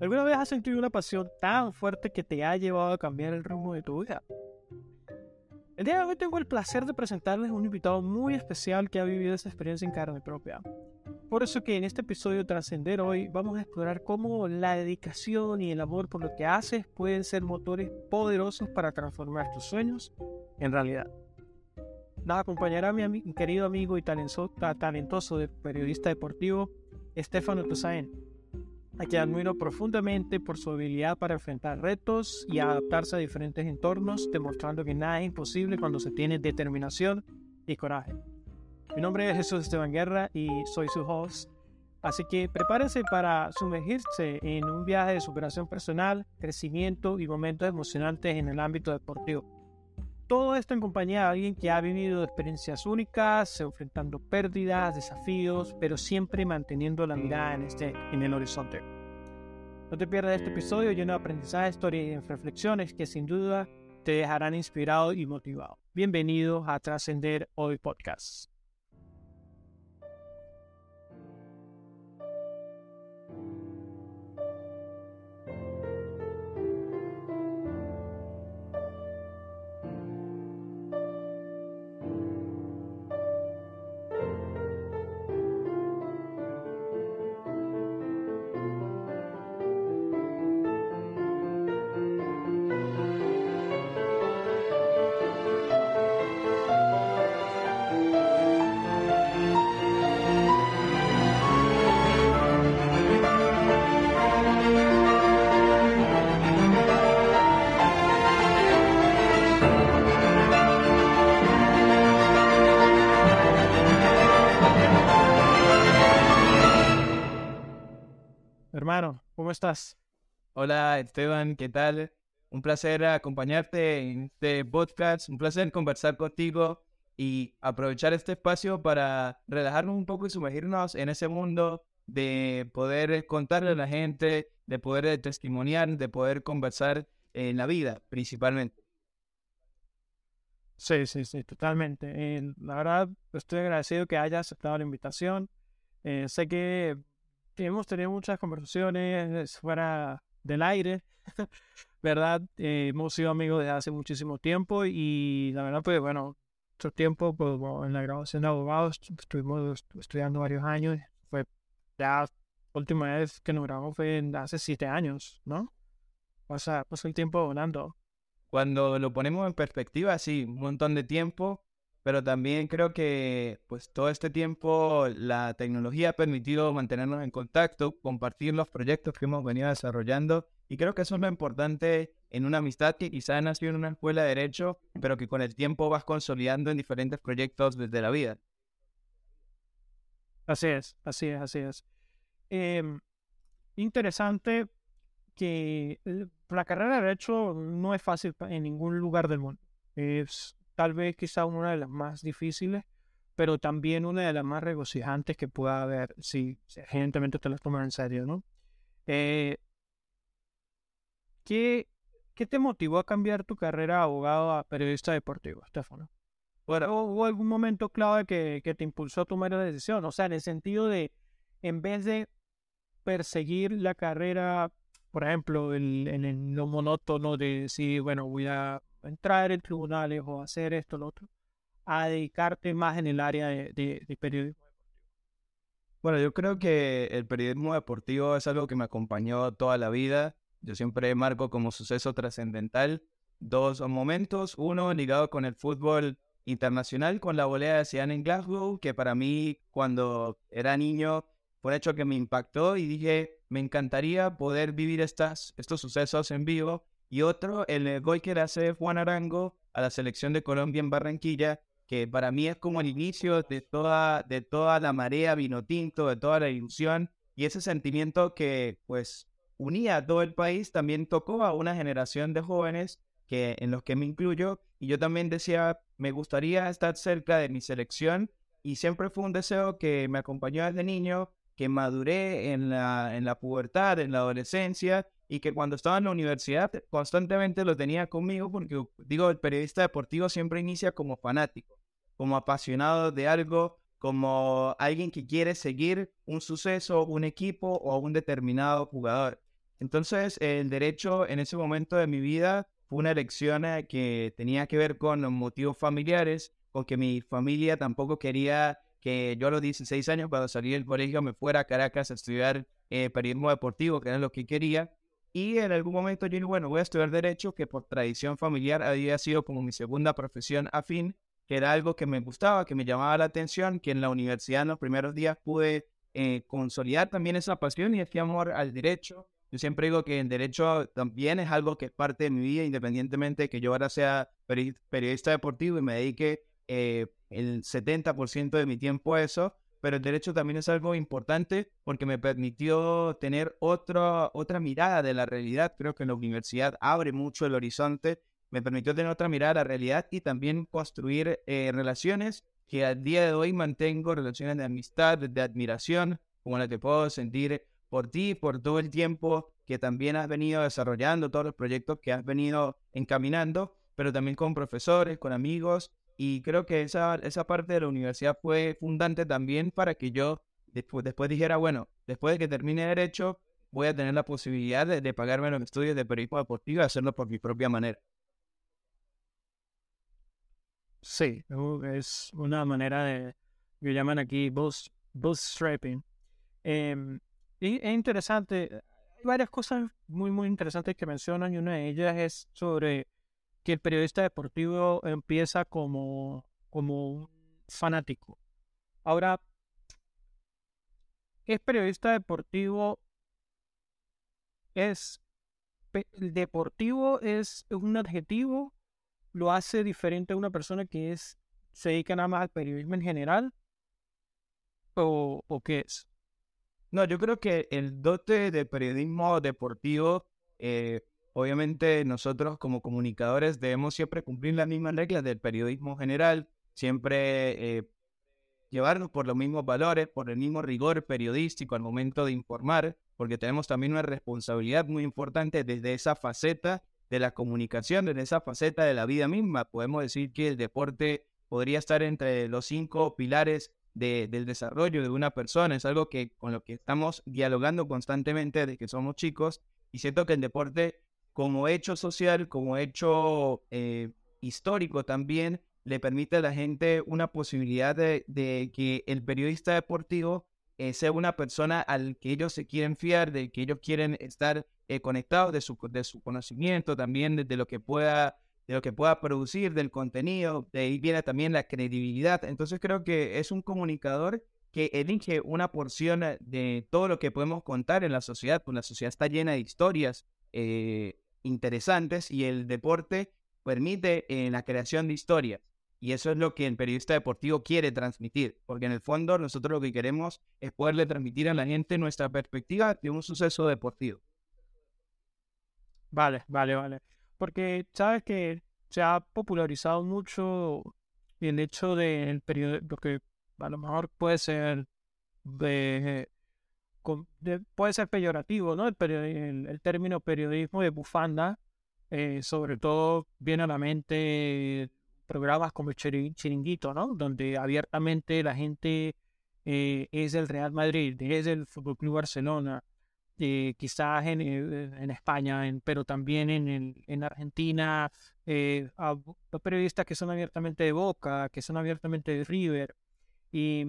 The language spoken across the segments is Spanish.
¿Alguna vez has sentido una pasión tan fuerte que te ha llevado a cambiar el rumbo de tu vida? El día de hoy tengo el placer de presentarles un invitado muy especial que ha vivido esa experiencia en carne propia. Por eso que en este episodio Trascender hoy vamos a explorar cómo la dedicación y el amor por lo que haces pueden ser motores poderosos para transformar tus sueños en realidad. Nos acompañará mi, querido amigo y talentoso, talentoso periodista deportivo, Estefano Tosain a quien admiro profundamente por su habilidad para enfrentar retos y adaptarse a diferentes entornos, demostrando que nada es imposible cuando se tiene determinación y coraje. Mi nombre es Jesús Esteban Guerra y soy su host, así que prepárense para sumergirse en un viaje de superación personal, crecimiento y momentos emocionantes en el ámbito deportivo. Todo esto en compañía de alguien que ha vivido experiencias únicas, enfrentando pérdidas, desafíos, pero siempre manteniendo la mirada en, este, en el horizonte. No te pierdas este episodio lleno de aprendizaje, historias y reflexiones que sin duda te dejarán inspirado y motivado. Bienvenido a Trascender Hoy Podcast. Estás? Hola Esteban, ¿qué tal? Un placer acompañarte en este podcast, un placer conversar contigo y aprovechar este espacio para relajarnos un poco y sumergirnos en ese mundo de poder contarle a la gente, de poder testimoniar, de poder conversar en la vida principalmente. Sí, sí, sí, totalmente. Eh, la verdad, estoy agradecido que hayas aceptado la invitación. Eh, sé que hemos tenido muchas conversaciones fuera del aire, ¿verdad? Eh, hemos sido amigos desde hace muchísimo tiempo y la verdad, pues bueno, nuestro tiempo pues, en la graduación de abogados estuvimos estudiando varios años. Fue la última vez que nos grabamos fue hace siete años, ¿no? O sea, pasó el tiempo volando. Cuando lo ponemos en perspectiva, sí, un montón de tiempo pero también creo que pues todo este tiempo la tecnología ha permitido mantenernos en contacto, compartir los proyectos que hemos venido desarrollando y creo que eso es lo importante en una amistad que quizá nació en una escuela de derecho, pero que con el tiempo vas consolidando en diferentes proyectos desde la vida. Así es, así es, así es. Em, interesante que la carrera de derecho no es fácil en ningún lugar del mundo. Es tal vez quizá una de las más difíciles, pero también una de las más regocijantes que pueda haber si, evidentemente te las tomas en serio, ¿no? Eh, ¿qué, ¿Qué te motivó a cambiar tu carrera de abogado a periodista deportivo, Estefano? ¿Hubo algún momento clave que, que te impulsó a tomar la decisión? O sea, en el sentido de, en vez de perseguir la carrera, por ejemplo, en lo monótono de decir, bueno, voy a entrar en tribunales o hacer esto, lo otro, a dedicarte más en el área de, periodismo deportivo? Bueno, yo creo que el periodismo deportivo es algo que me acompañó toda la vida. Yo siempre marco como suceso trascendental dos momentos. Uno ligado con el fútbol internacional, con la volea de Cian en Glasgow, que para mí cuando era niño fue un hecho que me impactó y dije, me encantaría poder vivir estas, estos sucesos en vivo y otro, el gol que le hace Juan Arango a la selección de Colombia en Barranquilla, que para mí es como el inicio de toda, de toda la marea vino tinto, de toda la ilusión, y ese sentimiento que pues unía a todo el país también tocó a una generación de jóvenes que, en los que me incluyo, y yo también decía, me gustaría estar cerca de mi selección, y siempre fue un deseo que me acompañó desde niño, que maduré en la, en la pubertad, en la adolescencia, y que cuando estaba en la universidad constantemente lo tenía conmigo porque, digo, el periodista deportivo siempre inicia como fanático, como apasionado de algo, como alguien que quiere seguir un suceso, un equipo o un determinado jugador. Entonces, el derecho en ese momento de mi vida fue una elección eh, que tenía que ver con motivos familiares, con que mi familia tampoco quería que yo a los 16 años, cuando salí del colegio, me fuera a Caracas a estudiar eh, periodismo deportivo, que era lo que quería. Y en algún momento yo dije, bueno, voy a estudiar Derecho, que por tradición familiar había sido como mi segunda profesión afín, que era algo que me gustaba, que me llamaba la atención, que en la universidad en los primeros días pude eh, consolidar también esa pasión y ese amor al derecho. Yo siempre digo que el derecho también es algo que es parte de mi vida, independientemente de que yo ahora sea periodista deportivo y me dedique eh, el 70% de mi tiempo a eso, pero el derecho también es algo importante porque me permitió tener otra, otra mirada de la realidad. Creo que la universidad abre mucho el horizonte, me permitió tener otra mirada de la realidad y también construir eh, relaciones que al día de hoy mantengo, relaciones de amistad, de admiración, como la que puedo sentir por ti, por todo el tiempo que también has venido desarrollando, todos los proyectos que has venido encaminando, pero también con profesores, con amigos y creo que esa, esa parte de la universidad fue fundante también para que yo después, después dijera, bueno, después de que termine Derecho, voy a tener la posibilidad de, pagarme los estudios de periodismo deportivo y hacerlo por mi propia manera. Sí, es una manera de, que llaman aquí bootstrapping. Eh, y es interesante, hay varias cosas muy, muy interesantes que mencionan y una de ellas es sobre que el periodista deportivo empieza como, como un fanático. Ahora, ¿es periodista deportivo? ¿Es deportivo? ¿Es un adjetivo? ¿Lo hace diferente a una persona que es se dedica nada más al periodismo en general? ¿O, o qué es? No, yo creo que el dote de periodismo deportivo eh, Obviamente nosotros como comunicadores debemos siempre cumplir las mismas reglas del periodismo general, siempre eh, llevarnos por los mismos valores, por el mismo rigor periodístico al momento de informar, porque tenemos también una responsabilidad muy importante desde esa faceta de la comunicación, desde esa faceta de la vida misma. Podemos decir que el deporte podría estar entre los cinco pilares del desarrollo de una persona, es algo que con lo que estamos dialogando constantemente desde que somos chicos y siento que el deporte como hecho social, como hecho eh, histórico también, le permite a la gente una posibilidad de, que el periodista deportivo eh, sea una persona al que ellos se quieren fiar, de que ellos quieren estar eh, conectados de su, de su conocimiento, también de, lo que pueda de lo que pueda producir, del contenido, de ahí viene también la credibilidad. Entonces creo que es un comunicador que elige una porción de todo lo que podemos contar en la sociedad, pues la sociedad está llena de historias, interesantes y el deporte permite eh, la creación de historias. Y eso es lo que el periodista deportivo quiere transmitir, porque en el fondo nosotros lo que queremos es poderle transmitir a la gente nuestra perspectiva de un suceso deportivo. Vale, vale, vale. Porque sabes que se ha popularizado mucho el hecho del periodismo, lo que a lo mejor puede ser de puede ser peyorativo, ¿no? El, el, término periodismo de bufanda, eh, sobre todo viene a la mente programas como Chiringuito, ¿no? Donde abiertamente la gente eh, es del Real Madrid, es del Fútbol Club Barcelona, eh, quizás en, en España, en, pero también en, en Argentina, a, periodistas que son abiertamente de Boca, que son abiertamente de River. Y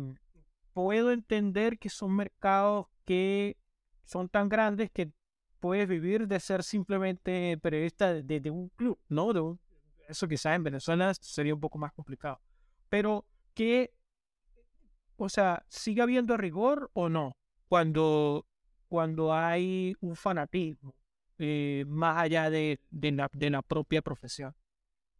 puedo entender que son mercados que son tan grandes que puedes vivir de ser simplemente periodista de, un club, ¿no? De eso quizás en Venezuela sería un poco más complicado. Pero que, o sea, ¿sigue habiendo rigor o no? Cuando, cuando hay un fanatismo eh, más allá de, de, la, de la propia profesión.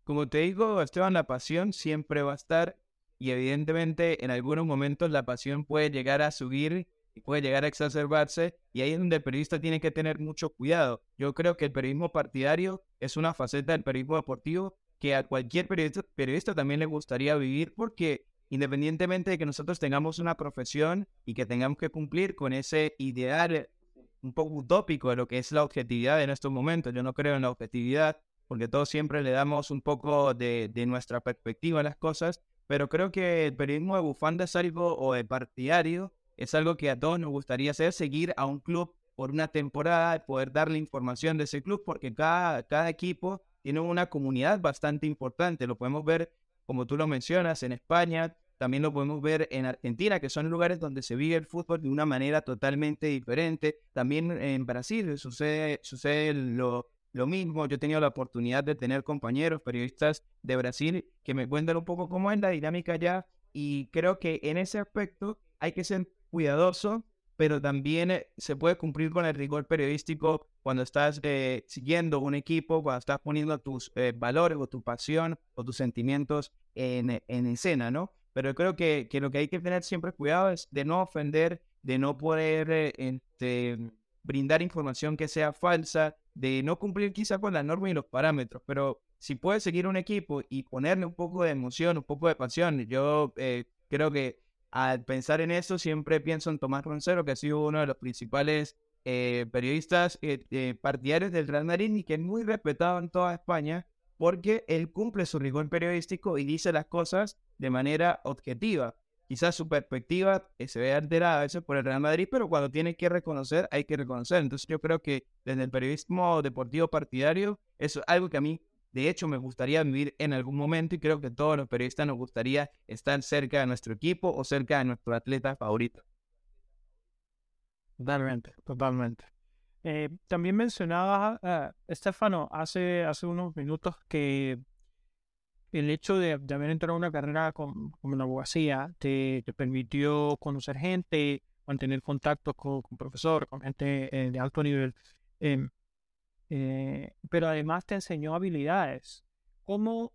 Como te digo, Esteban, la pasión siempre va a estar y evidentemente en algunos momentos la pasión puede llegar a subir puede llegar a exacerbarse y ahí es donde el periodista tiene que tener mucho cuidado. Yo creo que el periodismo partidario es una faceta del periodismo deportivo que a cualquier periodista, periodista también le gustaría vivir porque independientemente de que nosotros tengamos una profesión y que tengamos que cumplir con ese ideal un poco utópico de lo que es la objetividad en estos momentos, yo no creo en la objetividad porque todos siempre le damos un poco de, de nuestra perspectiva a las cosas, pero creo que el periodismo de bufanda es algo o de partidario es algo que a todos nos gustaría hacer, seguir a un club por una temporada, poder darle información de ese club, porque cada, cada equipo tiene una comunidad bastante importante. Lo podemos ver, como tú lo mencionas, en España, también lo podemos ver en Argentina, que son lugares donde se vive el fútbol de una manera totalmente diferente. También en Brasil sucede, sucede lo, lo mismo. Yo he tenido la oportunidad de tener compañeros periodistas de Brasil que me cuentan un poco cómo es la dinámica allá y creo que en ese aspecto hay que ser cuidadoso, pero también eh, se puede cumplir con el rigor periodístico cuando estás eh, siguiendo un equipo, cuando estás poniendo tus eh, valores o tu pasión o tus sentimientos en, en escena, ¿no? Pero creo que, que, lo que hay que tener siempre cuidado es de no ofender, de no poder este, brindar información que sea falsa, de no cumplir quizá con las normas y los parámetros, pero si puedes seguir un equipo y ponerle un poco de emoción, un poco de pasión, yo eh, creo que al pensar en eso siempre pienso en Tomás Roncero, que ha sido uno de los principales eh, periodistas eh, partidarios del Real Madrid y que es muy respetado en toda España porque él cumple su rigor periodístico y dice las cosas de manera objetiva. Quizás su perspectiva eh, se ve alterada a veces por el Real Madrid, pero cuando tiene que reconocer, hay que reconocer. Entonces yo creo que desde el periodismo deportivo partidario, eso es algo que a mí, de hecho, me gustaría vivir en algún momento y creo que todos los periodistas nos gustaría estar cerca de nuestro equipo o cerca de nuestro atleta favorito. Totalmente, totalmente. Eh, también mencionaba, Estefano, hace, hace unos minutos que el hecho de, haber entrado a una carrera como, la abogacía te, permitió conocer gente, mantener contacto con, con profesores, con gente eh, de alto nivel, em, eh, pero además te enseñó habilidades. ¿Cómo,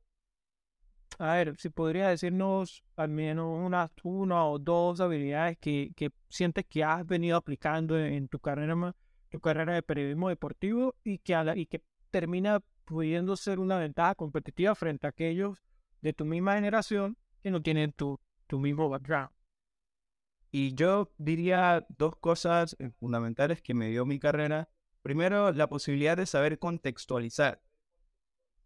a ver, si podrías decirnos al menos unas una o dos habilidades que, que sientes que has venido aplicando en, tu carrera tu carrera de periodismo deportivo y que, y que termina pudiendo ser una ventaja competitiva frente a aquellos de tu misma generación que no tienen tu, tu mismo background. Y yo diría dos cosas eh, fundamentales que me dio mi carrera. Primero, la posibilidad de saber contextualizar.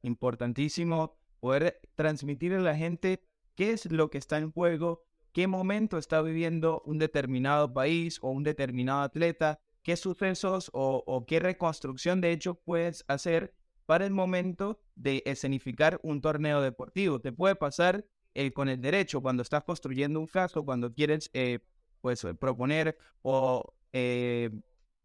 Importantísimo poder transmitir a la gente qué es lo que está en juego, qué momento está viviendo un determinado país o un determinado atleta, qué sucesos o, qué reconstrucción de hecho puedes hacer para el momento de escenificar un torneo deportivo. Te puede pasar eh, con el derecho cuando estás construyendo un caso, cuando quieres eh, pues, eh, proponer o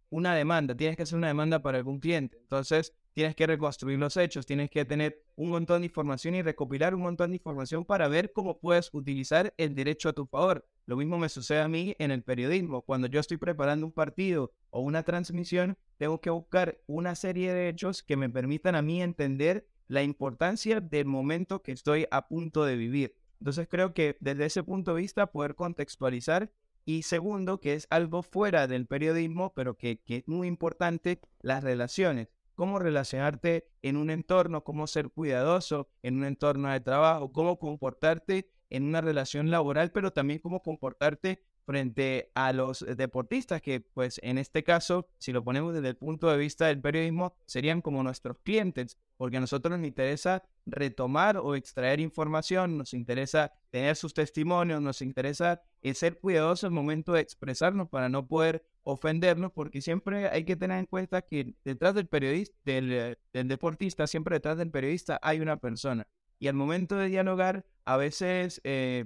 una demanda, tienes que hacer una demanda para algún cliente. Entonces, tienes que reconstruir los hechos, tienes que tener un montón de información y recopilar un montón de información para ver cómo puedes utilizar el derecho a tu favor. Lo mismo me sucede a mí en el periodismo. Cuando yo estoy preparando un partido o una transmisión, tengo que buscar una serie de hechos que me permitan a mí entender la importancia del momento que estoy a punto de vivir. Entonces creo que desde ese punto de vista poder contextualizar y segundo, que es algo fuera del periodismo, pero que, es muy importante, las relaciones cómo relacionarte en un entorno, cómo ser cuidadoso en un entorno de trabajo, cómo comportarte en una relación laboral, pero también cómo comportarte frente a los deportistas que, pues en este caso, si lo ponemos desde el punto de vista del periodismo, serían como nuestros clientes, porque a nosotros nos interesa retomar o extraer información, nos interesa tener sus testimonios, nos interesa ser cuidadosos al momento de expresarnos para no poder ofendernos, porque siempre hay que tener en cuenta que detrás del periodista, del, deportista, siempre detrás del periodista hay una persona. Y al momento de dialogar, a veces eh,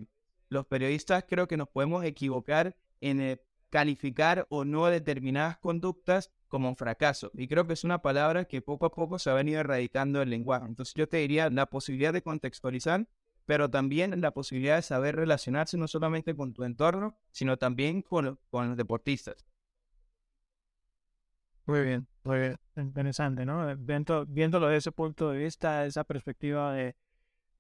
los periodistas creo que nos podemos equivocar en eh, calificar o no determinadas conductas como un fracaso. Y creo que es una palabra que poco a poco se ha venido erradicando del lenguaje. Entonces yo te diría la posibilidad de contextualizar, pero también la posibilidad de saber relacionarse no solamente con tu entorno, sino también con, con los deportistas. Muy bien, muy bien. Interesante, ¿no? viéndolo desde ese punto de vista, esa perspectiva de,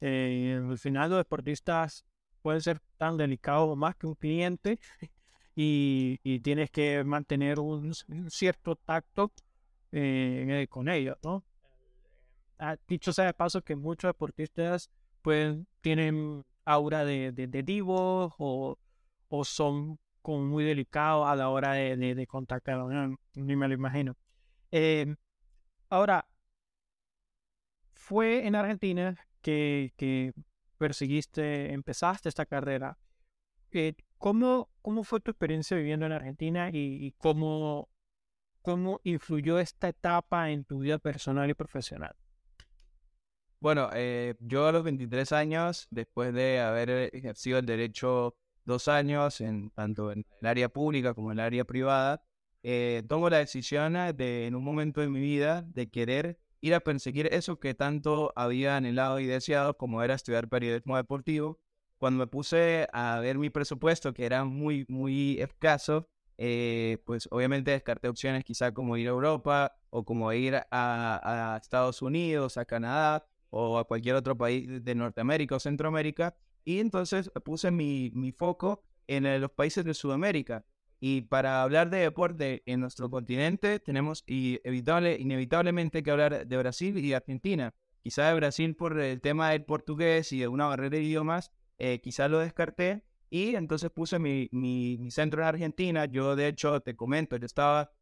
eh, al final los deportistas pueden ser tan delicados más que un cliente y, y tienes que mantener un, cierto tacto eh, con ellos, ¿no? Ah, dicho sea de paso que muchos deportistas pues tienen aura de, de, de o, o son como muy delicado a la hora de, de, contactar, ni me lo imagino. Em, ahora, fue en Argentina que, que perseguiste, empezaste esta carrera. Eh, ¿cómo, ¿Cómo fue tu experiencia viviendo en Argentina y, cómo, cómo influyó esta etapa en tu vida personal y profesional. Bueno, eh, yo a los 23 años, después de haber ejercido el derecho dos años, en, tanto en el área pública como en el área privada, eh, tomo la decisión de, en un momento de mi vida, de querer ir a perseguir eso que tanto había anhelado y deseado, como era estudiar periodismo deportivo. Cuando me puse a ver mi presupuesto, que era muy, muy escaso, eh, pues obviamente descarté opciones quizá como ir a Europa o como ir a, a Estados Unidos, a Canadá, o a cualquier otro país de Norteamérica o Centroamérica. Y entonces puse mi, mi foco en eh, los países de Sudamérica. Y para hablar de deporte en nuestro continente, tenemos inevitable, inevitablemente que hablar de Brasil y de Argentina. Quizá de Brasil por el tema del portugués y de una barrera de idiomas, eh, quizá lo descarté. Y entonces puse mi, mi, mi, centro en Argentina. Yo, de hecho, te comento, yo estaba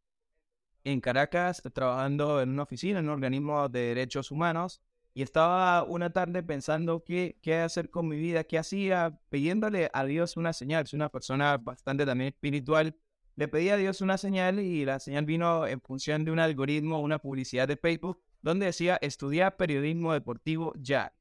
en Caracas trabajando en una oficina, en un organismo de derechos humanos. Y estaba una tarde pensando qué, qué hacer con mi vida, qué hacía, pidiéndole a Dios una señal. Soy una persona bastante también espiritual. Le pedí a Dios una señal y la señal vino en función de un algoritmo, una publicidad de Facebook, donde decía estudiar periodismo deportivo ya.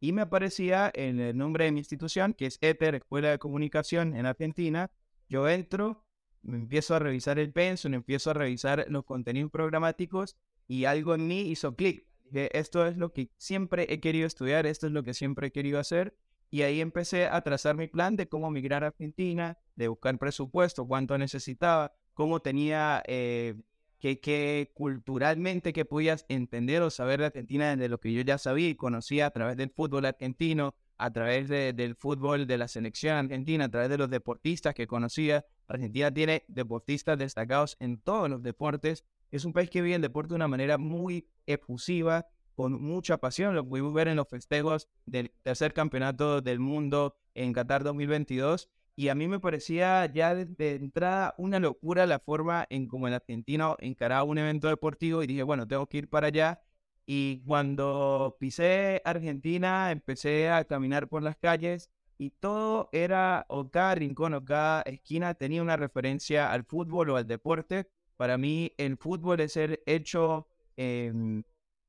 Y me aparecía en el nombre de mi institución, que es ETER, Escuela de Comunicación en Argentina. Yo entro, me empiezo a revisar el pensum, empiezo a revisar los contenidos programáticos y algo en mí hizo clic esto es lo que siempre he querido estudiar, esto es lo que siempre he querido hacer. Y ahí empecé a trazar mi plan de cómo migrar a Argentina, de buscar presupuesto, cuánto necesitaba, cómo tenía, eh, que, culturalmente que podías entender o saber de Argentina de lo que yo ya sabía y conocía a través del fútbol argentino, a través del fútbol de la selección argentina, a través de los deportistas que conocía. Argentina tiene deportistas destacados en todos los deportes es un país que vive el deporte de una manera muy efusiva, con mucha pasión. Lo pudimos ver en los festejos del tercer campeonato del mundo en Qatar 2022. Y a mí me parecía ya de, entrada una locura la forma en cómo el argentino encaraba un evento deportivo y dije, bueno, tengo que ir para allá. Y cuando pisé Argentina, empecé a caminar por las calles y todo era, o cada rincón o cada esquina tenía una referencia al fútbol o al deporte para mí el fútbol es el hecho em,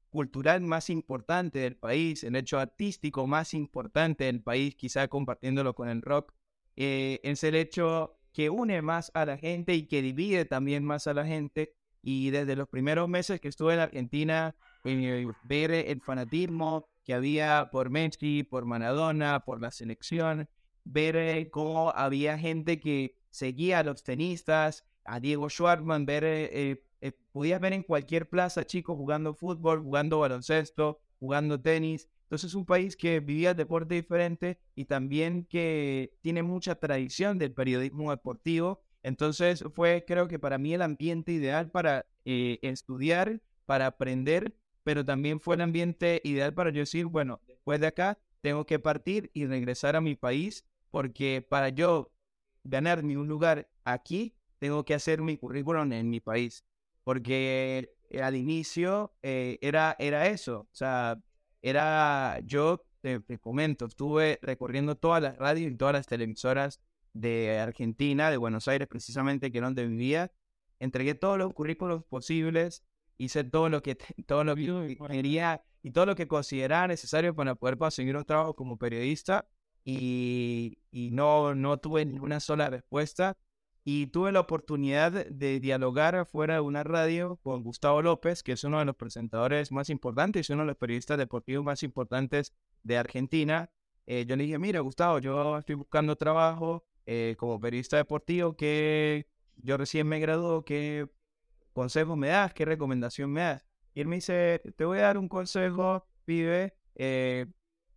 cultural más importante del país, el hecho artístico más importante del país, quizá compartiéndolo con el rock. Eh, es el hecho que une más a la gente y que divide también más a la gente. Y desde los primeros meses que estuve en Argentina, eh, ver el fanatismo que había por Messi, por Maradona, por la selección, ver eh, cómo había gente que seguía a los tenistas, a Diego Schwartzman, ver, eh, eh, eh, podías ver en cualquier plaza chicos jugando fútbol, jugando baloncesto, jugando tenis. Entonces es un país que vivía deporte diferente y también que tiene mucha tradición del periodismo deportivo. Entonces fue creo que para mí el ambiente ideal para estudiar, para aprender, pero también fue el ambiente ideal para yo decir, bueno, después de acá tengo que partir y regresar a mi país porque para yo ganarme un lugar aquí tengo que hacer mi currículum en mi país. Porque al inicio eh, era, era eso. O sea, era, yo te, comento, estuve recorriendo todas las radios y todas las televisoras de Argentina, de Buenos Aires precisamente, que era donde vivía. Entregué todos los currículos posibles, hice todo lo que, todo lo que quería y todo lo que consideraba necesario para poder conseguir un trabajo como periodista y, y no, no tuve ninguna sola respuesta y tuve la oportunidad de dialogar afuera de una radio con Gustavo López, que es uno de los presentadores más importantes y uno de los periodistas deportivos más importantes de Argentina. Eh, yo le dije, mira, Gustavo, yo estoy buscando trabajo eh, como periodista deportivo, que yo recién me graduó, ¿qué consejos me das? ¿Qué recomendación me das? Y él me dice, te voy a dar un consejo, pibe, eh,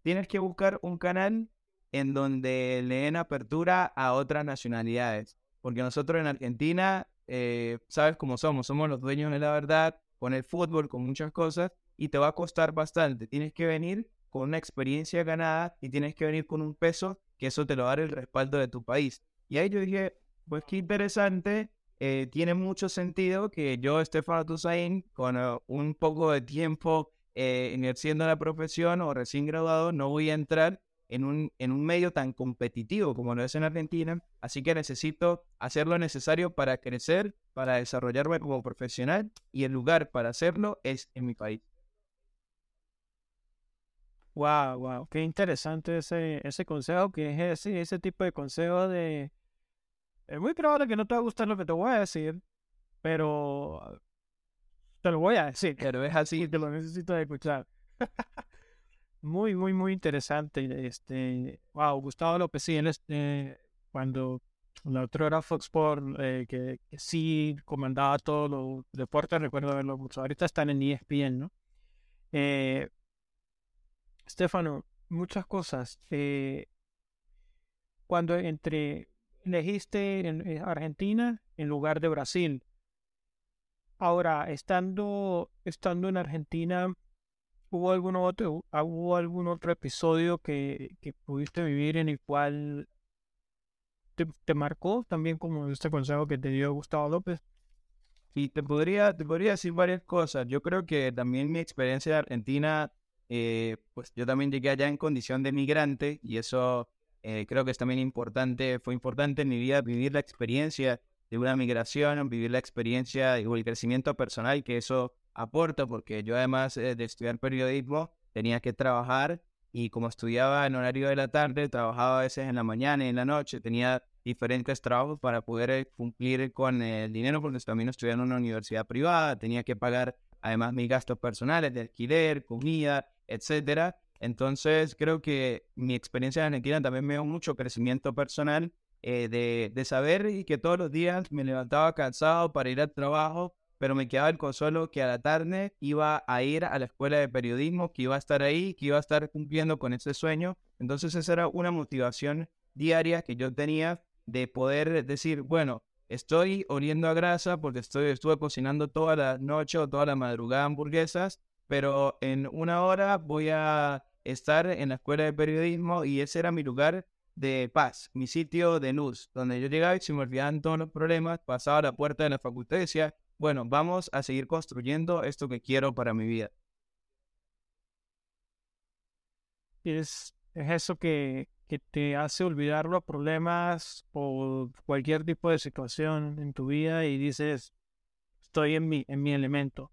tienes que buscar un canal en donde le den apertura a otras nacionalidades porque nosotros en Argentina, eh, sabes cómo somos, somos los dueños de la verdad, con el fútbol, con muchas cosas, y te va a costar bastante. Tienes que venir con una experiencia ganada y tienes que venir con un peso que eso te lo va a dar el respaldo de tu país. Y ahí yo dije, pues qué interesante, eh, tiene mucho sentido que yo, Estefano Toussaint, con eh, un poco de tiempo ejerciendo la profesión o recién graduado, no voy a entrar en un, en un medio tan competitivo como lo es en Argentina, así que necesito hacer lo necesario para crecer, para desarrollarme como profesional y el lugar para hacerlo es en mi país. Wow, wow, qué interesante ese, ese consejo, que es ese, ese tipo de consejo de... Es muy probable que no te va a gustar lo que te voy a decir, pero te lo voy a decir. Pero es así. Que lo necesito escuchar. muy, muy, muy interesante. Este, wow, Gustavo López, sí, él este, cuando la otra era Fox Sports, eh, que, sí comandaba todos los deportes, recuerdo verlo mucho. Ahorita están en ESPN, ¿no? Eh, Estefano, muchas cosas. Eh, cuando entre elegiste en Argentina en lugar de Brasil. Ahora, estando, estando en Argentina, ¿Hubo otro, ¿hubo algún otro episodio que, que pudiste vivir en el cual te, marcó también como este consejo que te dio Gustavo López? Y te podría, te podría decir varias cosas. Yo creo que también mi experiencia de Argentina, eh, pues yo también llegué allá en condición de migrante y eso eh, creo que es también importante, fue importante en mi vida vivir la experiencia de una migración, vivir la experiencia y el crecimiento personal que eso aporta, porque yo además eh, de estudiar periodismo tenía que trabajar y como estudiaba en horario de la tarde, trabajaba a veces en la mañana y en la noche, tenía diferentes trabajos para poder eh, cumplir con el dinero, porque también estudiaba en una universidad privada, tenía que pagar además mis gastos personales de alquiler, comida, etcétera. Entonces creo que mi experiencia en Argentina también me dio mucho crecimiento personal eh, de, de saber y que todos los días me levantaba cansado para ir al trabajo, pero me quedaba el consuelo que a la tarde iba a ir a la escuela de periodismo, que iba a estar ahí, que iba a estar cumpliendo con ese sueño. Entonces esa era una motivación diaria que yo tenía de poder decir, bueno, estoy oliendo a grasa porque estoy, estuve cocinando toda la noche o toda la madrugada hamburguesas, pero en una hora voy a estar en la escuela de periodismo y ese era mi lugar de paz, mi sitio de luz, donde yo llegaba y se me olvidaban todos los problemas, pasaba a la puerta de la facultad y decía, bueno, vamos a seguir construyendo esto que quiero para mi vida. Es, es eso que, que te hace olvidar los problemas o cualquier tipo de situación en tu vida y dices, estoy en mi, en mi elemento.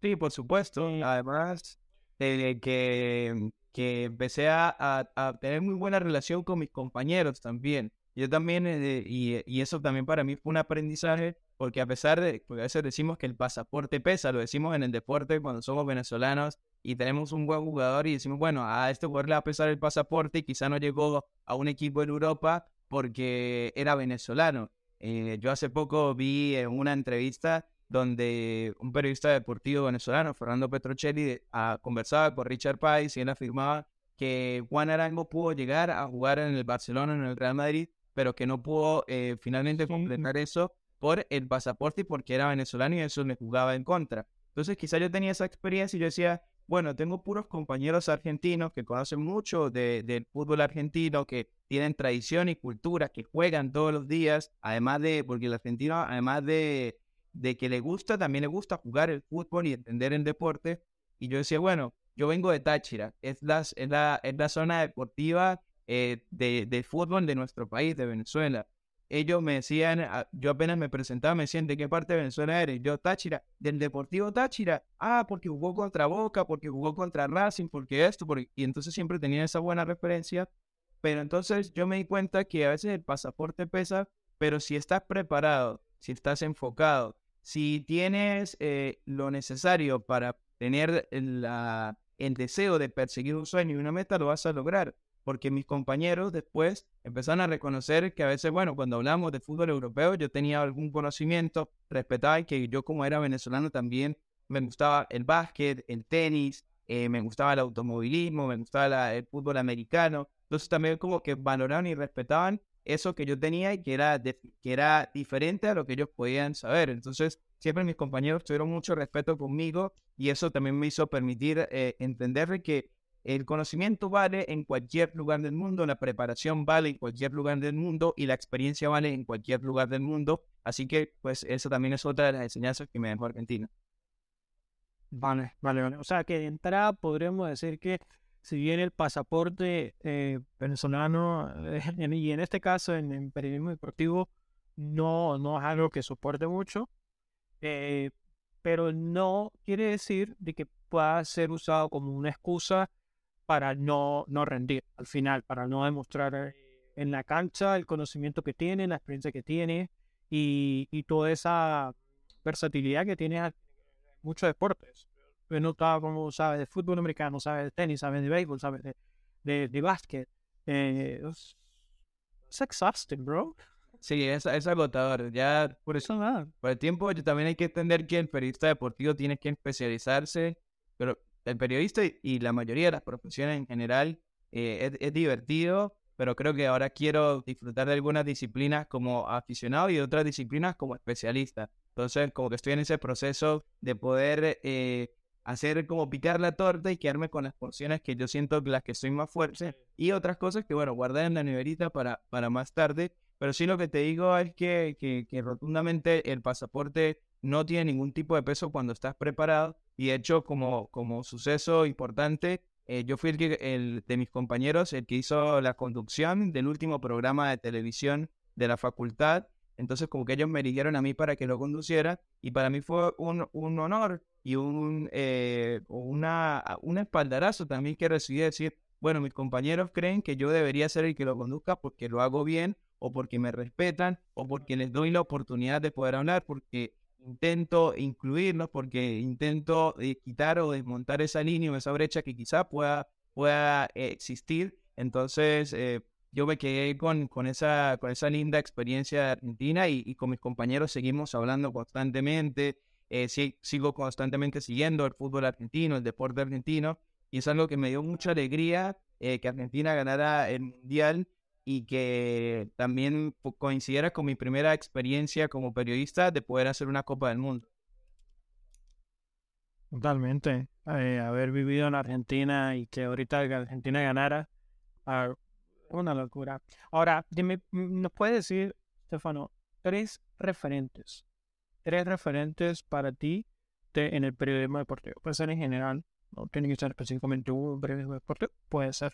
Sí, por supuesto. Además, de que, que empecé a, a, tener muy buena relación con mis compañeros también. Yo también, eh, y, y, eso también para mí fue un aprendizaje porque a pesar de, porque a veces decimos que el pasaporte pesa, lo decimos en el deporte cuando somos venezolanos y tenemos un buen jugador y decimos, bueno, a este jugador le va a pesar el pasaporte y quizá no llegó a un equipo en Europa porque era venezolano. Eh, yo hace poco vi en una entrevista donde un periodista deportivo venezolano, Fernando Petrocelli, ah, conversaba con Richard Pais y él afirmaba que Juan Arango pudo llegar a jugar en el Barcelona, en el Real Madrid, pero que no pudo eh, finalmente completar eso por el pasaporte y porque era venezolano y eso me jugaba en contra. Entonces quizá yo tenía esa experiencia y yo decía, bueno, tengo puros compañeros argentinos que conocen mucho del fútbol argentino, que tienen tradición y cultura, que juegan todos los días, además de, porque el argentino, además de, de que le gusta, también le gusta jugar el fútbol y entender el deporte. Y yo decía, bueno, yo vengo de Táchira, es la, es la, es la zona deportiva eh, de, de fútbol de nuestro país, de Venezuela ellos me decían, yo apenas me presentaba, me decían, ¿de qué parte de Venezuela eres? Yo, Táchira, del Deportivo Táchira. Ah, porque jugó contra Boca, porque jugó contra Racing, porque esto, porque... y entonces siempre tenía esa buena referencia. Pero entonces yo me di cuenta que a veces el pasaporte pesa, pero si estás preparado, si estás enfocado, si tienes eh, lo necesario para tener la, el deseo de perseguir un sueño y una meta, lo vas a lograr porque mis compañeros después empezaron a reconocer que a veces, bueno, cuando hablamos de fútbol europeo, yo tenía algún conocimiento, respetaba que yo como era venezolano también me gustaba el básquet, el tenis, eh, me gustaba el automovilismo, me gustaba el fútbol americano. Entonces también como que valoraban y respetaban eso que yo tenía y que era, que era diferente a lo que ellos podían saber. Entonces siempre mis compañeros tuvieron mucho respeto conmigo y eso también me hizo permitir eh, entender que el conocimiento vale en cualquier lugar del mundo, la preparación vale en cualquier lugar del mundo y la experiencia vale en cualquier lugar del mundo. Así que, pues, eso también es otra de las enseñanzas que me dejó Argentina. Vale, vale, vale. O sea, que de entrada podríamos decir que si bien el pasaporte eh, venezolano, y en este caso en, el periodismo deportivo, no, no es algo que soporte mucho, eh, pero no quiere decir de que pueda ser usado como una excusa para no, no rendir al final, para no demostrar eh, en la cancha el conocimiento que tiene, la experiencia que tiene y, y toda esa versatilidad que tiene en muchos deportes. He notado como sabes de fútbol americano, sabes de tenis, sabes de béisbol, sabes de, de, de básquet. Eh, es exhausting, bro. Sí, es, es agotador. Ya por eso, nada. Por el tiempo, también hay que entender que el periodista deportivo tiene que especializarse, pero el periodista y la mayoría de las profesiones en general eh, es, divertido, pero creo que ahora quiero disfrutar de algunas disciplinas como aficionado y de otras disciplinas como especialista. Entonces, como que estoy en ese proceso de poder eh, hacer como picar la torta y quedarme con las porciones que yo siento las que soy más fuerte y otras cosas que, bueno, guardar en la neverita para, para más tarde. Pero sí lo que te digo es que, que, rotundamente el pasaporte no tiene ningún tipo de peso cuando estás preparado. Y de hecho, como, como suceso importante, eh, yo fui el, que, el de mis compañeros el que hizo la conducción del último programa de televisión de la facultad. Entonces, como que ellos me eligieron a mí para que lo conduciera. Y para mí fue un, un honor y un, eh, una, un espaldarazo también que recibí decir, bueno, mis compañeros creen que yo debería ser el que lo conduzca porque lo hago bien o porque me respetan o porque les doy la oportunidad de poder hablar, porque intento incluirlos, porque intento eh, quitar o desmontar esa línea o esa brecha que quizá pueda, pueda eh, existir. Entonces, eh, yo me quedé con, con, esa, con esa linda experiencia de Argentina y, con mis compañeros seguimos hablando constantemente. sigo constantemente siguiendo el fútbol argentino, el deporte argentino, y es algo que me dio mucha alegría que Argentina ganara el Mundial y que también coincidiera con mi primera experiencia como periodista de poder hacer una Copa del Mundo. Totalmente. Eh, haber vivido en Argentina y que ahorita Argentina ganara, ah, una locura. Ahora, dime, ¿nos puedes decir, Stefano, tres referentes? Tres referentes para ti en el periodismo deportivo. Puede ser en general, no tiene que ser específicamente un periodismo deportivo, puede ser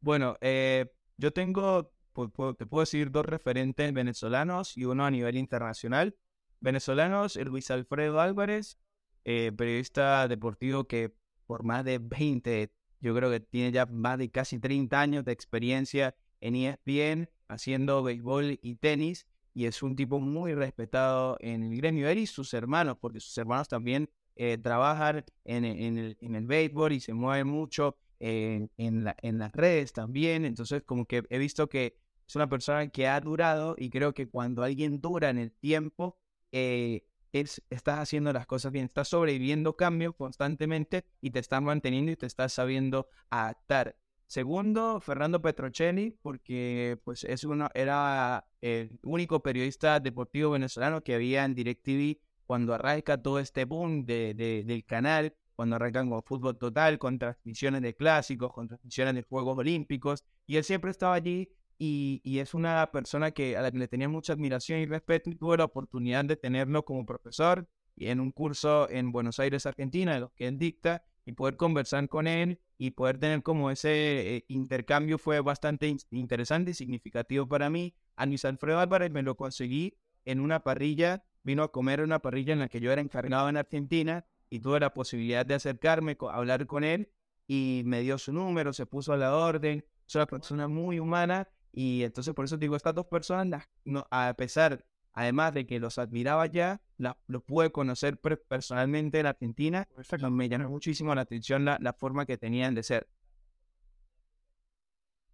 bueno, eh, yo tengo, te puedo decir, dos referentes venezolanos y uno a nivel internacional. Venezolanos, Luis Alfredo Álvarez, eh, periodista deportivo que por más de 20, yo creo que tiene ya más de casi 30 años de experiencia en ESPN haciendo béisbol y tenis y es un tipo muy respetado en el gremio, él y sus hermanos, porque sus hermanos también eh, trabajan en, el, en el béisbol y se mueven mucho en, la, en las redes también. Entonces, como que he visto que es una persona que ha durado y creo que cuando alguien dura en el tiempo, eh, es, estás haciendo las cosas bien, estás sobreviviendo cambios constantemente y te estás manteniendo y te estás sabiendo adaptar. Segundo, Fernando Petrocelli, porque pues es uno, era el único periodista deportivo venezolano que había en DirecTV cuando arranca todo este boom de, del canal cuando arrancan con fútbol total, con transmisiones de clásicos, con transmisiones de Juegos Olímpicos, y él siempre estaba allí y, es una persona que, a la que le tenía mucha admiración y respeto y tuve la oportunidad de tenerlo como profesor en un curso en Buenos Aires, Argentina, de los que él dicta, y poder conversar con él y poder tener como ese eh, intercambio fue bastante interesante y significativo para mí. A Luis Alfredo Álvarez me lo conseguí en una parrilla, vino a comer en una parrilla en la que yo era encargado en Argentina y tuve la posibilidad de acercarme, hablar con él y me dio su número, se puso a la orden, es una persona muy humana y entonces por eso digo, estas dos personas, a pesar, además de que los admiraba ya, los pude conocer personalmente en Argentina, me llamó muchísimo la atención la, forma que tenían de ser.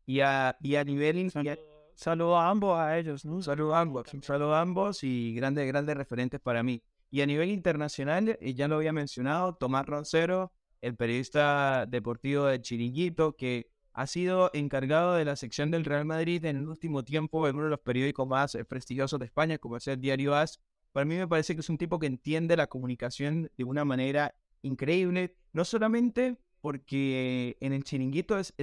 Y a, y a nivel... Saludo a ambos a ellos, ¿no? Saludo a ambos, saludo a ambos y grandes, grandes referentes para mí. Y a nivel internacional, eh, ya lo había mencionado, Tomás Roncero, el periodista deportivo de Chiringuito, que ha sido encargado de la sección del Real Madrid en el último tiempo en uno de los periódicos más eh, prestigiosos de España, como es el Diario AS. Para mí me parece que es un tipo que entiende la comunicación de una manera increíble, no solamente porque en el Chiringuito es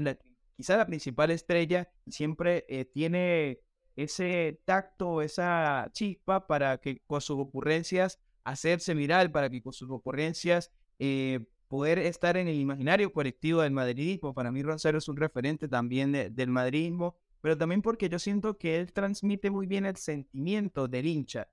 quizá la principal estrella, siempre eh, tiene ese tacto, esa chispa para que con sus ocurrencias hacerse viral para que con sus ocurrencias eh, poder estar en el imaginario colectivo del madridismo. Para mí Roncero es un referente también del madridismo, pero también porque yo siento que él transmite muy bien el sentimiento del hincha.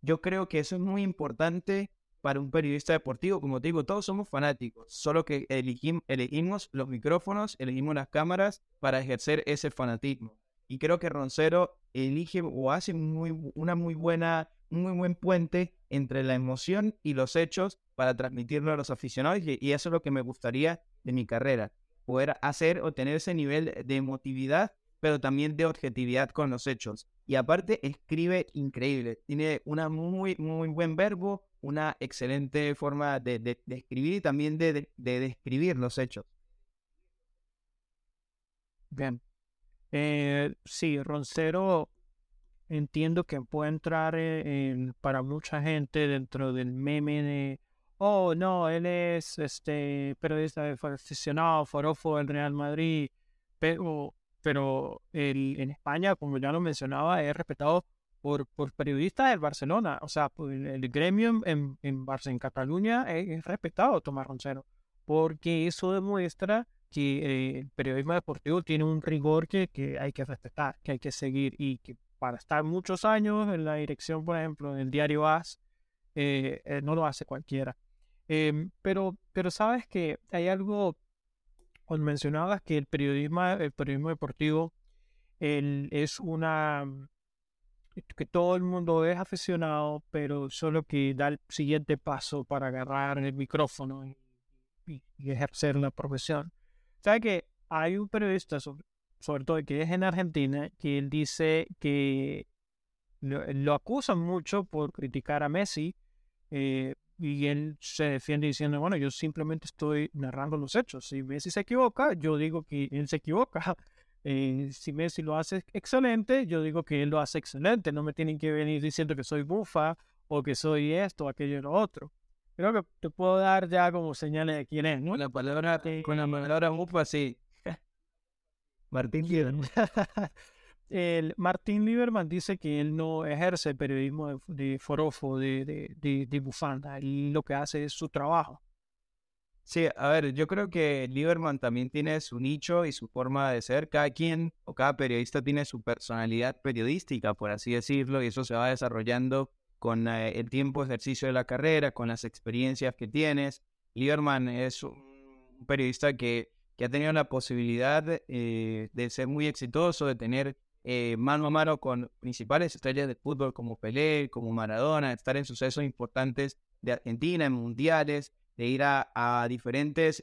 Yo creo que eso es muy importante para un periodista deportivo. Como te digo, todos somos fanáticos, solo que elegimos los micrófonos, elegimos las cámaras para ejercer ese fanatismo. Y creo que Roncero elige o hace muy, una muy buena, muy buen puente entre la emoción y los hechos para transmitirlo a los aficionados. Y eso es lo que me gustaría de mi carrera, poder hacer o tener ese nivel de emotividad, pero también de objetividad con los hechos. Y aparte, escribe increíble. Tiene una muy, muy buen verbo, una excelente forma de, escribir y también de, describir los hechos. Bien. Eh, sí, Roncero entiendo que puede entrar en, para mucha gente dentro del meme de, oh, no, él es este periodista aficionado, forofo del Real Madrid, pero, pero en España, como ya lo mencionaba, es respetado por, por periodistas del Barcelona. O sea, el, gremio en, en, en Cataluña es, respetado, Tomás Roncero, porque eso demuestra que eh, el periodismo deportivo tiene un rigor que, que, hay que respetar, que hay que seguir y que para estar muchos años en la dirección, por ejemplo, del diario AS, eh, eh, no lo hace cualquiera. Em, pero, pero sabes que hay algo, cuando mencionabas que el periodismo, el periodismo deportivo es una, que todo el mundo es aficionado, pero solo que da el siguiente paso para agarrar el micrófono y, y ejercer la profesión. ¿Sabes que hay un periodista, sobre, todo que es en Argentina, que él dice que lo, acusan mucho por criticar a Messi eh, y él se defiende diciendo, bueno, yo simplemente estoy narrando los hechos. Si Messi se equivoca, yo digo que él se equivoca. Eh, si Messi lo hace excelente, yo digo que él lo hace excelente. No me tienen que venir diciendo que soy bufa o que soy esto, aquello y lo otro creo que te puedo dar ya como señales de quién es, ¿no? La palabra, con la palabra mufa, sí. Martín Lieberman. el Martín Lieberman dice que él no ejerce periodismo de, forofo, de, de, de, bufanda. Él lo que hace es su trabajo. Sí, a ver, yo creo que Lieberman también tiene su nicho y su forma de ser. Cada quien o cada periodista tiene su personalidad periodística, por así decirlo, y eso se va desarrollando con eh, el tiempo de ejercicio de la carrera, con las experiencias que tienes. Lieberman es un periodista que, que ha tenido la posibilidad eh, de ser muy exitoso, de tener eh, mano a mano con principales estrellas de fútbol como Pelé, como Maradona, estar en sucesos importantes de Argentina, en mundiales, de ir a, a diferentes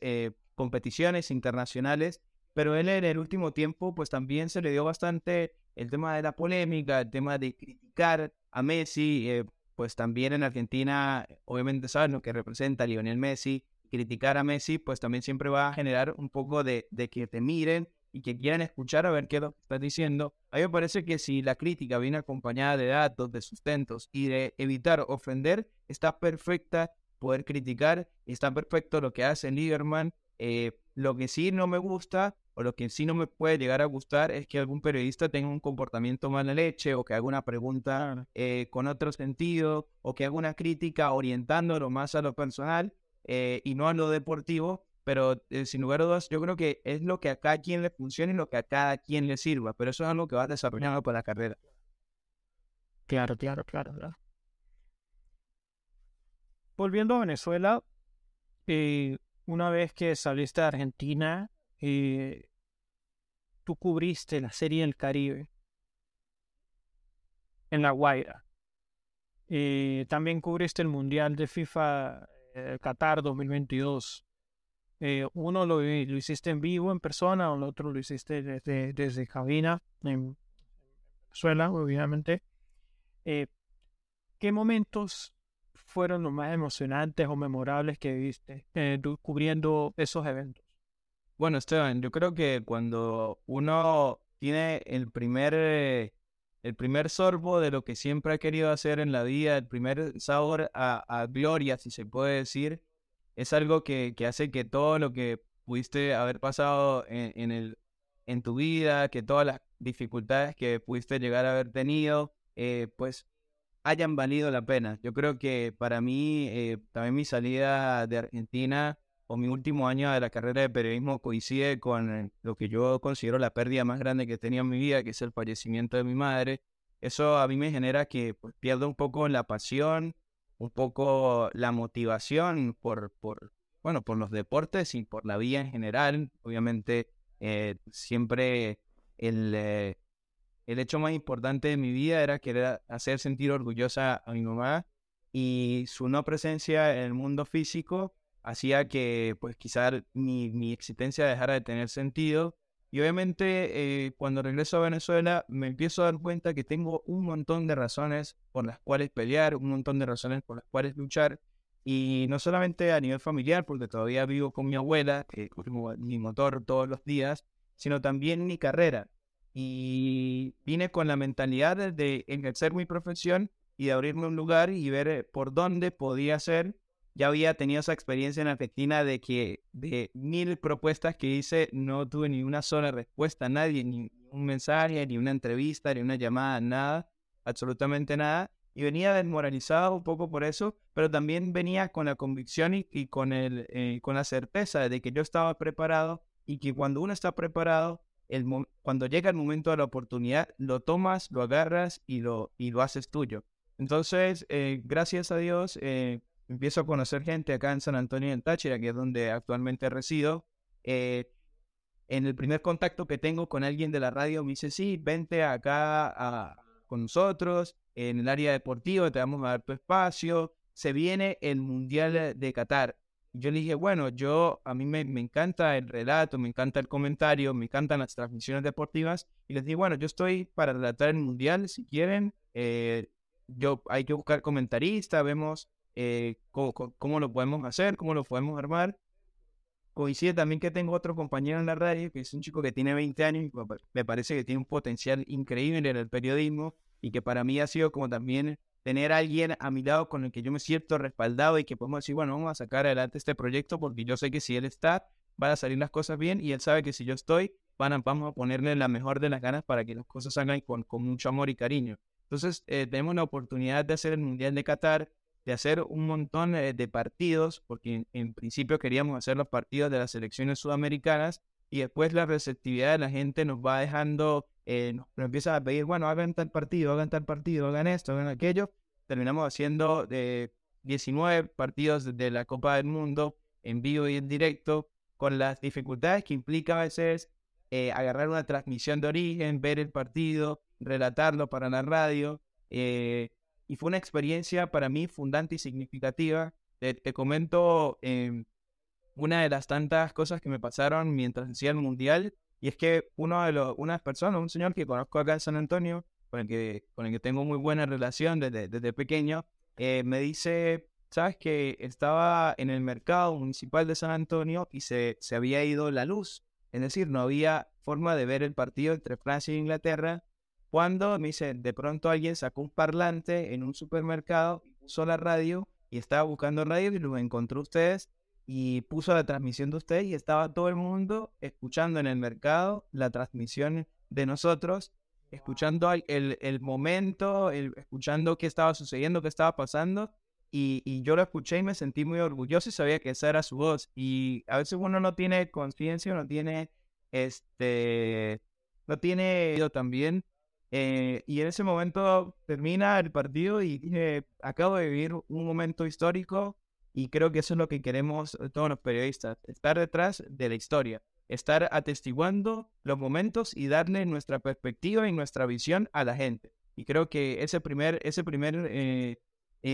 competiciones internacionales. Pero él en el último tiempo, pues también se le dio bastante el tema de la polémica, el tema de criticar a Messi, eh, pues también en Argentina, obviamente saben lo que representa Lionel Messi, criticar a Messi, pues también siempre va a generar un poco de, que te miren y que quieran escuchar a ver qué estás diciendo. A mí me parece que si la crítica viene acompañada de datos, de sustentos y de evitar ofender, está perfecta poder criticar, está perfecto lo que hace Lieberman. Eh, lo que sí no me gusta o lo que sí no me puede llegar a gustar es que algún periodista tenga un comportamiento mala leche o que haga una pregunta eh, con otro sentido o que haga una crítica orientándolo más a lo personal eh, y no a lo deportivo. Pero eh, sin lugar a dudas, yo creo que es lo que a cada quien le funcione y lo que a cada quien le sirva. Pero eso es algo que va desarrollando para la carrera. Claro, claro, claro. claro. Volviendo a Venezuela, una vez que saliste de Argentina, eh, tú cubriste la Serie del Caribe en La Guaira. Eh, también cubriste el Mundial de FIFA eh, Qatar 2022. uno lo, hiciste en vivo, en persona, o el otro lo hiciste desde, desde cabina, en Venezuela, obviamente. ¿Qué momentos fueron los más emocionantes o memorables que viste cubriendo esos eventos? Bueno, Esteban, yo creo que cuando uno tiene el primer, eh, el primer sorbo de lo que siempre ha querido hacer en la vida, el primer sabor a, gloria, si se puede decir, es algo que, que, hace que todo lo que pudiste haber pasado en, el, en tu vida, que todas las dificultades que pudiste llegar a haber tenido, eh, pues hayan valido la pena. Yo creo que para mí, eh, también mi salida de Argentina o mi último año de la carrera de periodismo coincide con lo que yo considero la pérdida más grande que tenido en mi vida, que es el fallecimiento de mi madre. Eso a mí me genera que pues, un poco la pasión, un poco la motivación por, por, bueno, por los deportes y por la vida en general. Obviamente, eh, siempre el, eh, el hecho más importante de mi vida era querer hacer sentir orgullosa a mi mamá y su no presencia en el mundo físico hacía que pues quizá mi, mi existencia dejara de tener sentido. Y obviamente eh, cuando regreso a Venezuela me empiezo a dar cuenta que tengo un montón de razones por las cuales pelear, un montón de razones por las cuales luchar. Y no solamente a nivel familiar, porque todavía vivo con mi abuela, que es mi motor todos los días, sino también mi carrera. Y vine con la mentalidad de ejercer mi profesión y de abrirme un lugar y ver eh, por dónde podía ser ya había tenido esa experiencia en Argentina de que de mil propuestas que hice no tuve ni una sola respuesta a nadie, ni un mensaje, ni una entrevista, ni una llamada, nada, absolutamente nada. Y venía desmoralizado un poco por eso, pero también venía con la convicción y, con, el, eh, con la certeza de que yo estaba preparado y que cuando uno está preparado, el cuando llega el momento de la oportunidad, lo tomas, lo agarras y lo, y lo haces tuyo. Entonces, eh, gracias a Dios, eh, empiezo a conocer gente acá en San Antonio en Táchira, que es donde actualmente resido. Eh, en el primer contacto que tengo con alguien de la radio me dice, sí, vente acá con nosotros, en el área deportiva, te vamos a dar tu espacio, se viene el Mundial de Qatar. Yo le dije, bueno, yo a mí me, encanta el relato, me encanta el comentario, me encantan las transmisiones deportivas. Y les dije, bueno, yo estoy para relatar el Mundial, si quieren. Eh, yo hay que buscar comentaristas, vemos eh, cómo, lo podemos hacer, cómo lo podemos armar. Coincide también que tengo otro compañero en la radio, que es un chico que tiene 20 años y me parece que tiene un potencial increíble en el periodismo y que para mí ha sido como también tener a alguien a mi lado con el que yo me siento respaldado y que podemos decir, bueno, vamos a sacar adelante este proyecto porque yo sé que si él está, van a salir las cosas bien y él sabe que si yo estoy, van a, vamos a ponerle la mejor de las ganas para que las cosas salgan con, con mucho amor y cariño. Entonces, eh, tenemos la oportunidad de hacer el Mundial de Qatar, de hacer un montón eh, de partidos, porque en, principio queríamos hacer los partidos de las selecciones sudamericanas y después la receptividad de la gente nos va dejando, eh, nos, empieza a pedir, bueno, hagan tal partido, hagan tal partido, hagan esto, hagan aquello. Terminamos haciendo de 19 partidos de la Copa del Mundo en vivo y en directo, con las dificultades que implica a veces eh, agarrar una transmisión de origen, ver el partido, relatarlo para la radio. Eh, y fue una experiencia para mí fundante y significativa. Te, comento em, una de las tantas cosas que me pasaron mientras hacía el mundial, y es que uno de los, una persona, un señor que conozco acá en San Antonio, con el que, con el que tengo muy buena relación desde, desde pequeño, eh, me dice, sabes que estaba en el mercado municipal de San Antonio y se, se había ido la luz, es decir, no había forma de ver el partido entre Francia e Inglaterra cuando me dice, de pronto alguien sacó un parlante en un supermercado, puso la radio y estaba buscando radio y lo encontró ustedes y puso la transmisión de ustedes y estaba todo el mundo escuchando en el mercado la transmisión de nosotros, escuchando el, el momento, escuchando qué estaba sucediendo, qué estaba pasando. Y, y, yo lo escuché y me sentí muy orgulloso y sabía que esa era su voz. Y a veces uno no tiene conciencia, no tiene, este, no tiene yo también eh, y en ese momento termina el partido y dije, acabo de vivir un momento histórico y creo que eso es lo que queremos eh, todos los periodistas, estar detrás de la historia, estar atestiguando los momentos y darle nuestra perspectiva y nuestra visión a la gente. Y creo que ese primer, ese primer eh,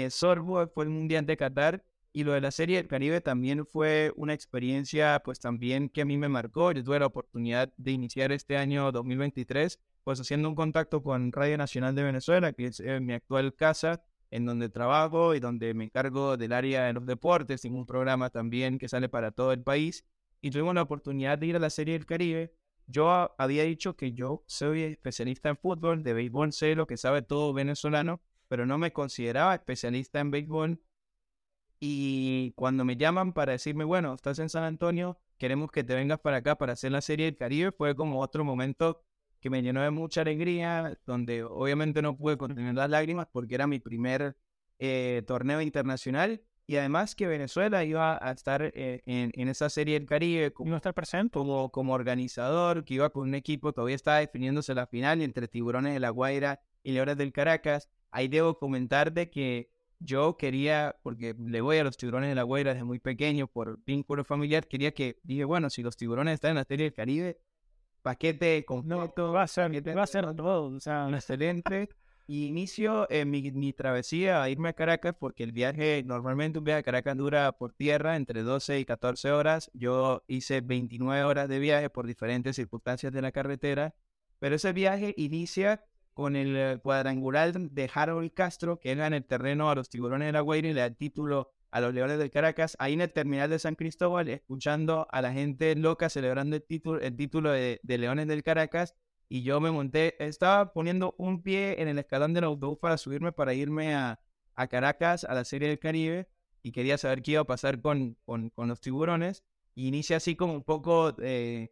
sorbo fue el Mundial de Qatar y lo de la Serie del Caribe también fue una experiencia pues también que a mí me marcó. Yo tuve la oportunidad de iniciar este año 2023 pues haciendo un contacto con Radio Nacional de Venezuela, que es eh, mi actual casa, en donde trabajo y donde me encargo del área de los deportes, tengo un programa también que sale para todo el país, y tuvimos la oportunidad de ir a la Serie del Caribe. Yo había dicho que yo soy especialista en fútbol, de béisbol sé lo que sabe todo venezolano, pero no me consideraba especialista en béisbol. Y cuando me llaman para decirme, bueno, estás en San Antonio, queremos que te vengas para acá para hacer la Serie del Caribe, fue como otro momento que me llenó de mucha alegría, donde obviamente no pude contener las lágrimas porque era mi primer eh, torneo internacional y además que Venezuela iba a estar eh, en, en, esa serie del Caribe como, estar presente. Como, como organizador, que iba con un equipo, todavía estaba definiéndose la final entre Tiburones de la Guaira y Leones del Caracas. Ahí debo comentar de que yo quería, porque le voy a los Tiburones de la Guaira desde muy pequeño por vínculo familiar, quería que, dije, bueno, si los Tiburones están en la serie del Caribe, paquete completo. No, va a ser, va a ser todo, o sea, excelente. Y inicio eh, mi, mi, travesía a irme a Caracas porque el viaje, normalmente un viaje a Caracas dura por tierra entre 12 y 14 horas. Yo hice 29 horas de viaje por diferentes circunstancias de la carretera, pero ese viaje inicia con el eh, cuadrangular de Harold Castro, que en el terreno a los tiburones de la Guaira y le da el título a los Leones del Caracas, ahí en el terminal de San Cristóbal, escuchando a la gente loca celebrando el título, el título de, de Leones del Caracas y yo me monté, estaba poniendo un pie en el escalón del autobús para subirme, para irme a, a Caracas, a la Serie del Caribe, y quería saber qué iba a pasar con, con, con los tiburones. Y inicié así como un poco, eh,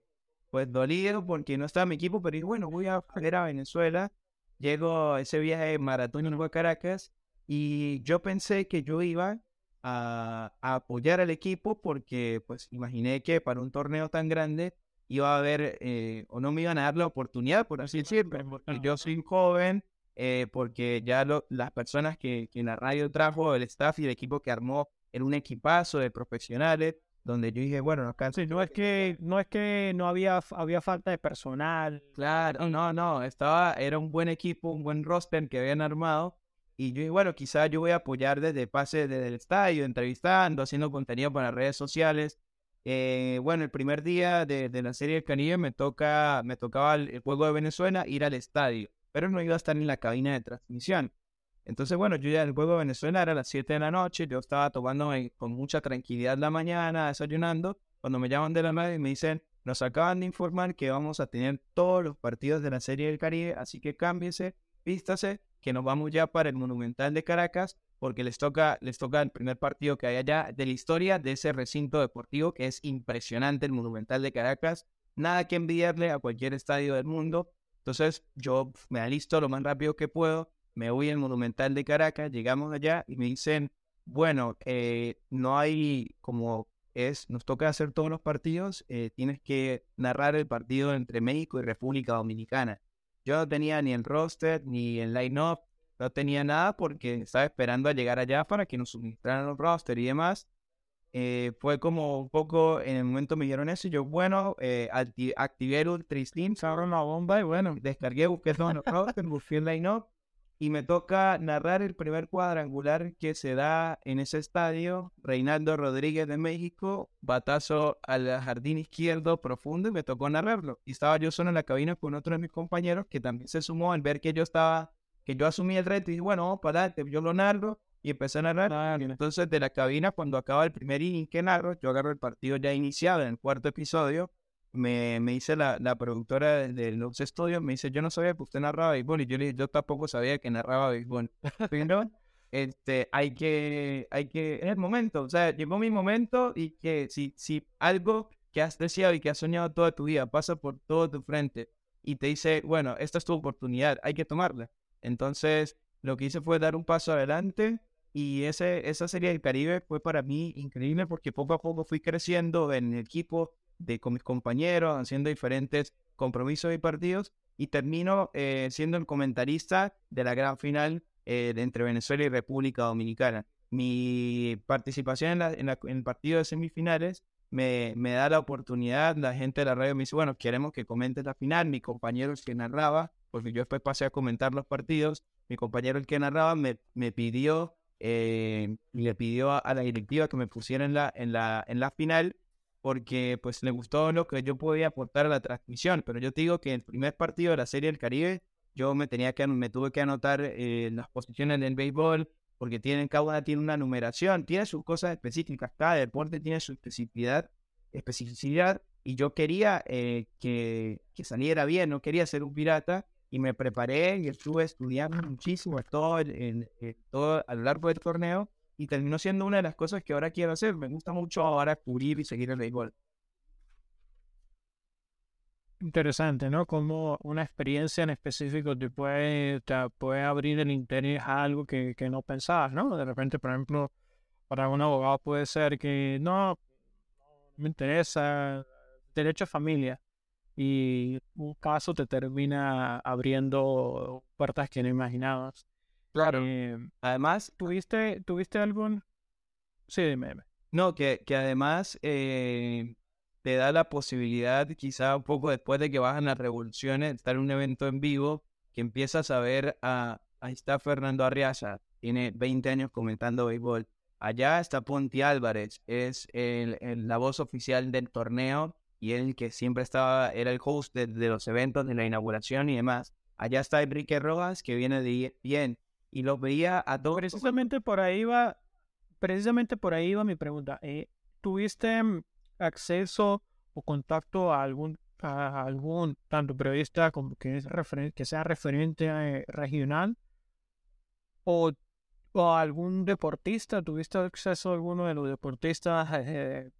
pues dolido porque no estaba mi equipo, pero dije, bueno, voy a ir a Venezuela. Llego ese viaje maratón a Caracas y yo pensé que yo iba a, a, apoyar al equipo porque pues imaginé que para un torneo tan grande iba a haber, eh, o no me iban a dar la oportunidad, por así decirlo, porque yo soy joven, eh, porque ya las personas que, que, la radio trajo, el staff y el equipo que armó, era un equipazo de profesionales, donde yo dije, bueno, acá... Sí, no es que no, es que no había, había falta de personal. Claro, no, no, estaba, era un buen equipo, un buen roster que habían armado, y yo bueno, quizás yo voy a apoyar desde pase desde el estadio, entrevistando, haciendo contenido para redes sociales, eh, bueno, el primer día de, la Serie del Caribe me, toca, me tocaba el, juego de Venezuela ir al estadio, pero no iba a estar en la cabina de transmisión. Entonces, bueno, yo ya el juego de Venezuela era a las 7 de la noche, yo estaba tomando con mucha tranquilidad la mañana, desayunando, cuando me llaman de la radio y me dicen, nos acaban de informar que vamos a tener todos los partidos de la Serie del Caribe, así que cámbiese, vístase, que nos vamos ya para el Monumental de Caracas porque les toca, les toca el primer partido que hay allá de la historia de ese recinto deportivo que es impresionante, el Monumental de Caracas. Nada que enviarle a cualquier estadio del mundo. Entonces yo me alisto lo más rápido que puedo, me voy al Monumental de Caracas, llegamos allá y me dicen, bueno, eh, no hay como es, nos toca hacer todos los partidos, eh, tienes que narrar el partido entre México y República Dominicana. Yo no tenía ni el roster, ni el line-up, no tenía nada porque estaba esperando a llegar allá para que nos suministraran los roster y demás. Eh, fue como un poco, en el momento me dieron eso y yo, bueno, eh, activé el Ultra Steam, se una bomba y bueno, descargué, busqué todos los roster, busqué el line-up y me toca narrar el primer cuadrangular que se da en ese estadio. Reinaldo Rodríguez de México, batazo al jardín izquierdo profundo y me tocó narrarlo. Y estaba yo solo en la cabina con otro de mis compañeros que también se sumó al ver que yo estaba que yo asumí el reto y dije, bueno, vamos para adelante, yo lo narro y empecé a narrar. entonces de la cabina, cuando acaba el primer inning que narro, yo agarro el partido ya iniciado en el cuarto episodio, me, me dice la, la productora de los estudios, me dice, yo no sabía que usted narraba béisbol, y yo le dije, yo tampoco sabía que narraba béisbol. Pero este, hay que, hay que, en el momento, o sea, llegó mi momento y que si, si algo que has deseado y que has soñado toda tu vida pasa por todo tu frente y te dice, bueno, esta es tu oportunidad, hay que tomarla. Entonces, lo que hice fue dar un paso adelante y ese, esa serie del Caribe fue para mí increíble porque poco a poco fui creciendo en el equipo de, con mis compañeros, haciendo diferentes compromisos y partidos y termino eh, siendo el comentarista de la gran final eh, entre Venezuela y República Dominicana. Mi participación en, el partido de semifinales me, me, da la oportunidad, la gente de la radio me dice, bueno, queremos que comentes la final, mi compañero que narraba porque yo después pasé a comentar los partidos, mi compañero el que narraba me, me pidió, eh, le pidió a, la directiva que me pusiera en la, en la, en la final, porque pues le gustó lo que yo podía aportar a la transmisión, pero yo te digo que en el primer partido de la Serie del Caribe, yo me tenía que, me tuve que anotar eh, las posiciones del béisbol, porque tienen, cada una tiene una numeración, tiene sus cosas específicas, cada deporte tiene su especificidad, especificidad y yo quería eh, que, que, saliera bien, no quería ser un pirata y me preparé y estuve estudiando muchísimo todo, en, todo a lo largo del torneo y terminó siendo una de las cosas que ahora quiero hacer. Me gusta mucho ahora cubrir y seguir el béisbol. Interesante, ¿no? Como una experiencia en específico te puede, te puede abrir el interés a algo que, que no pensabas, ¿no? De repente, por ejemplo, para un abogado puede ser que no, me interesa, derecho a familia. Y un caso te termina abriendo puertas que no imaginabas. Claro. Eh, Además, ¿tuviste, ¿Tuviste algún...? Sí, dime. no, que, que además eh, te da la posibilidad, quizá un poco después de que bajan las revoluciones, estar en un evento en vivo, que empiezas a ver a, ahí está Fernando Arriaza, tiene 20 años comentando béisbol. Allá está Ponti Álvarez, es el, el- la voz oficial del torneo y el que siempre estaba, era el host de, de los eventos, de la inauguración y demás. Allá está Enrique Rojas, que viene de bien y los veía a todos. Precisamente por ahí va, precisamente por ahí va mi pregunta. Eh, ¿Tuviste mm, acceso o contacto a algún, a algún tanto periodista como que, sea referente eh, regional o, o algún deportista? ¿Tuviste acceso a alguno de los deportistas eh,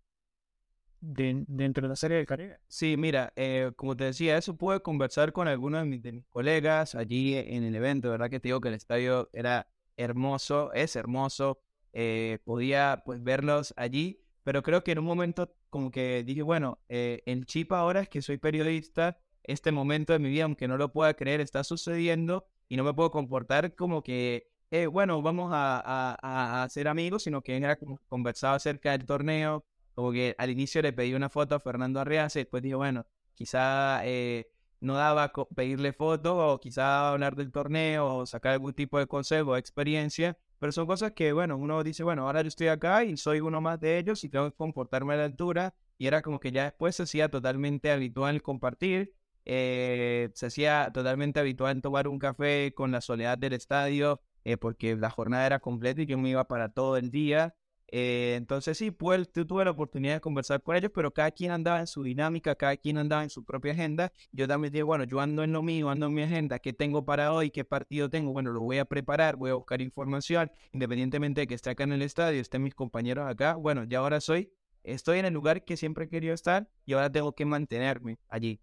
de- dentro de la serie del Caribe? Sí, mira, eh, como te decía, eso pude conversar con algunos de mis, de mis colegas allí en el evento, ¿verdad? Que te digo que el estadio era hermoso, es hermoso, eh, podía pues verlos allí, pero creo que en un momento como que dije, bueno, eh, el chip ahora es que soy periodista, este momento de mi vida, aunque no lo pueda creer, está sucediendo y no me puedo comportar como que, eh, bueno, vamos a, a, a- ser amigos, sino que era conversado acerca del torneo, como que al inicio le pedí una foto a Fernando Arriaza y después dije, bueno, quizá eh, no daba pedirle foto o quizá hablar del torneo o sacar algún tipo de consejo o experiencia, pero son cosas que, bueno, uno dice, bueno, ahora yo estoy acá y soy uno más de ellos y tengo que comportarme a la altura y era como que ya después se hacía totalmente habitual compartir, eh, se hacía totalmente habitual tomar un café con la soledad del estadio eh, porque la jornada era completa y yo me iba para todo el día. Eh, entonces sí, pues tu- tuve la oportunidad de conversar con ellos, pero cada quien andaba en su dinámica, cada quien andaba en su propia agenda. Yo también dije, bueno, yo ando en lo mío, ando en mi agenda, ¿qué tengo para hoy? ¿Qué partido tengo? Bueno, lo voy a preparar, voy a buscar información, independientemente de que esté acá en el estadio, estén mis compañeros acá. Bueno, ya ahora soy, estoy en el lugar que siempre he querido estar y ahora tengo que mantenerme allí.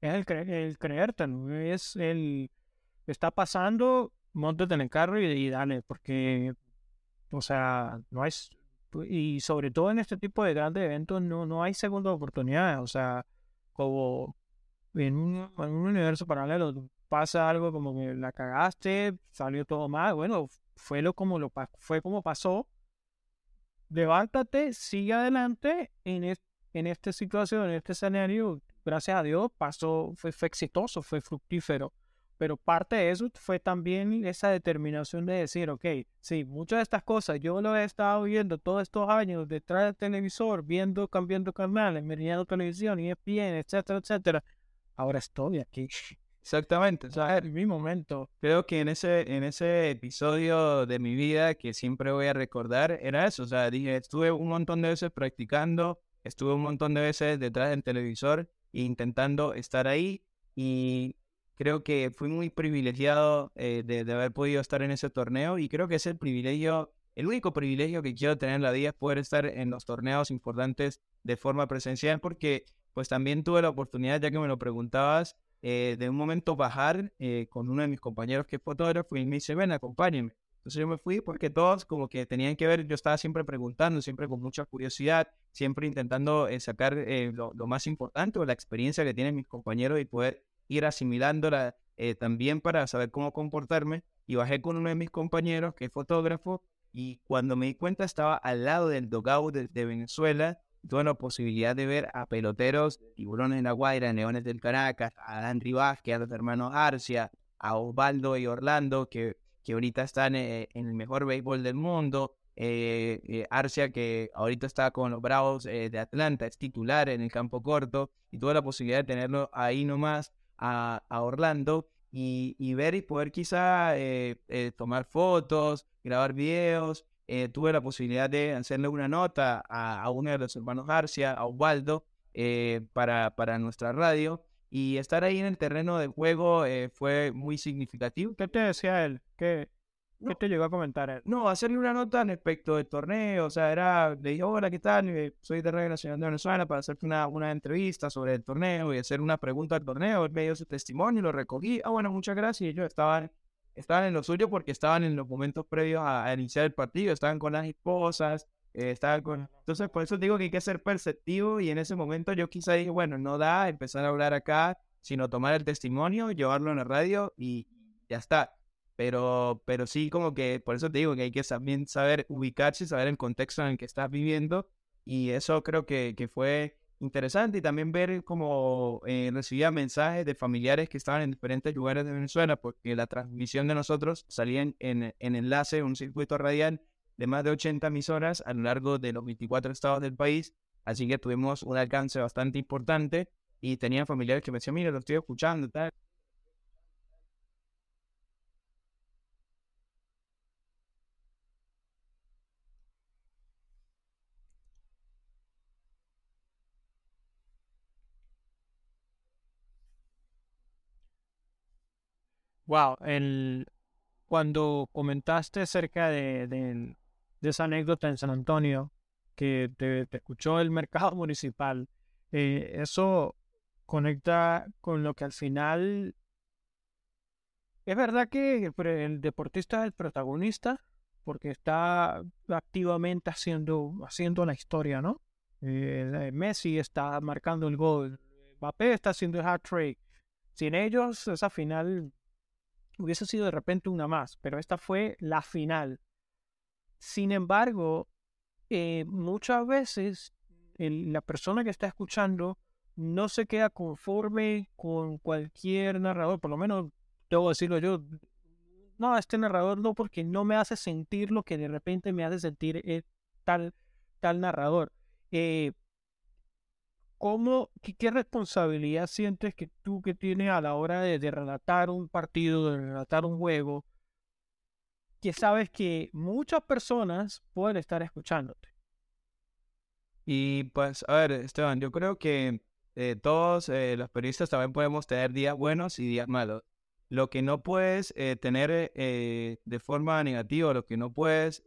Es el, cre- el creértelo, es el... Está pasando, montate en el carro y dale, porque, o sea, no hay... Y sobre todo en este tipo de grandes eventos no, no hay segunda oportunidad, o sea, como en un, universo paralelo pasa algo como que la cagaste, salió todo mal, bueno, fue lo como lo fue como pasó, levántate, sigue adelante en, es- en esta situación, en este escenario, gracias a Dios, pasó, fue, fue exitoso, fue fructífero. Pero parte de eso fue también esa determinación de decir, ok, sí, muchas de estas cosas yo lo he estado viendo todos estos años detrás del televisor, viendo, cambiando canales, mirando televisión, ESPN, etcétera, etcétera. Ahora estoy aquí. Exactamente. O sea, es mi momento. Creo que en ese, en ese episodio de mi vida que siempre voy a recordar era eso. O sea, dije, estuve un montón de veces practicando, estuve un montón de veces detrás del televisor e intentando estar ahí y creo que fui muy privilegiado eh, de, haber podido estar en ese torneo y creo que es el privilegio, el único privilegio que quiero tener en la vida es poder estar en los torneos importantes de forma presencial porque pues también tuve la oportunidad, ya que me lo preguntabas, eh, de un momento bajar eh, con uno de mis compañeros que es fotógrafo y me dice, ven, acompáñenme. Entonces yo me fui porque todos como que tenían que ver, yo estaba siempre preguntando, siempre con mucha curiosidad, siempre intentando sacar eh, lo, lo más importante o la experiencia que tienen mis compañeros y poder ir asimilándola eh, también para saber cómo comportarme. Y bajé con uno de mis compañeros que es fotógrafo y cuando me di cuenta estaba al lado del dogout de, Venezuela tuve la posibilidad de ver a peloteros, tiburones de la Guaira, Leones del Caracas, a Dan Vázquez, a los hermanos Arcia, a Osvaldo y Orlando, que, que ahorita están eh, en el mejor béisbol del mundo. Eh, eh, Arcia, que ahorita está con los Bravos eh, de Atlanta, es titular en el campo corto, y tuve la posibilidad de tenerlo ahí nomás a, a Orlando y, y ver y poder quizá eh, eh, tomar fotos, grabar videos, eh, tuve la posibilidad de hacerle una nota a, uno de los hermanos Garcia, a Osvaldo, para, para nuestra radio. Y estar ahí en el terreno de juego fue muy significativo. ¿Qué te decía él? ¿Qué, No. ¿qué te llegó a comentar? No, hacerle una nota respecto del torneo, o sea, era, le dije, hola, ¿qué tal? Eh, Soy de Radio Nacional de Venezuela para hacerte una, una entrevista sobre el torneo y hacer una pregunta al torneo. Él me dio su testimonio, lo recogí. Ah, bueno, muchas gracias. Y ellos estaban estaban en lo suyo porque estaban en los momentos previos a, iniciar el partido, estaban con las esposas, eh, estaban con... Entonces, por eso digo que hay que ser perceptivo y en ese momento yo quizá dije, bueno, no da empezar a hablar acá, sino tomar el testimonio, llevarlo en la radio y ya está. Pero, pero sí, como que por eso te digo que hay que también saber ubicarse, saber el contexto en el que estás viviendo. Y eso creo que, que fue interesante y también ver cómo eh, recibía mensajes de familiares que estaban en diferentes lugares de Venezuela, porque la transmisión de nosotros salía en, en, enlace, un circuito radial de más de 80 emisoras a lo largo de los 24 estados del país, así que tuvimos un alcance bastante importante y tenía familiares que me decían, mira, lo estoy escuchando, tal. Wow, el, cuando comentaste acerca de, de, esa anécdota en San Antonio, que te, escuchó el mercado municipal, eh, eso conecta con lo que al final... Es verdad que el deportista es el protagonista porque está activamente haciendo, haciendo la historia, ¿no? Eh, Messi está marcando el gol, Mbappé está haciendo el hat trick. Sin ellos, esa final hubiese sido de repente una más, pero esta fue la final. Sin embargo, eh, muchas veces la persona que está escuchando no se queda conforme con cualquier narrador, por lo menos debo decirlo yo, no, este narrador no, porque no me hace sentir lo que de repente me hace sentir eh, tal, tal narrador. Eh, ¿Cómo, qué, responsabilidad sientes que tú que tienes a la hora de, relatar un partido, de relatar un juego, que sabes que muchas personas pueden estar escuchándote? Y pues, a ver, Esteban, yo creo que eh, todos eh, los periodistas también podemos tener días buenos y días malos. Lo que no puedes eh, tener de forma negativa, lo que no puedes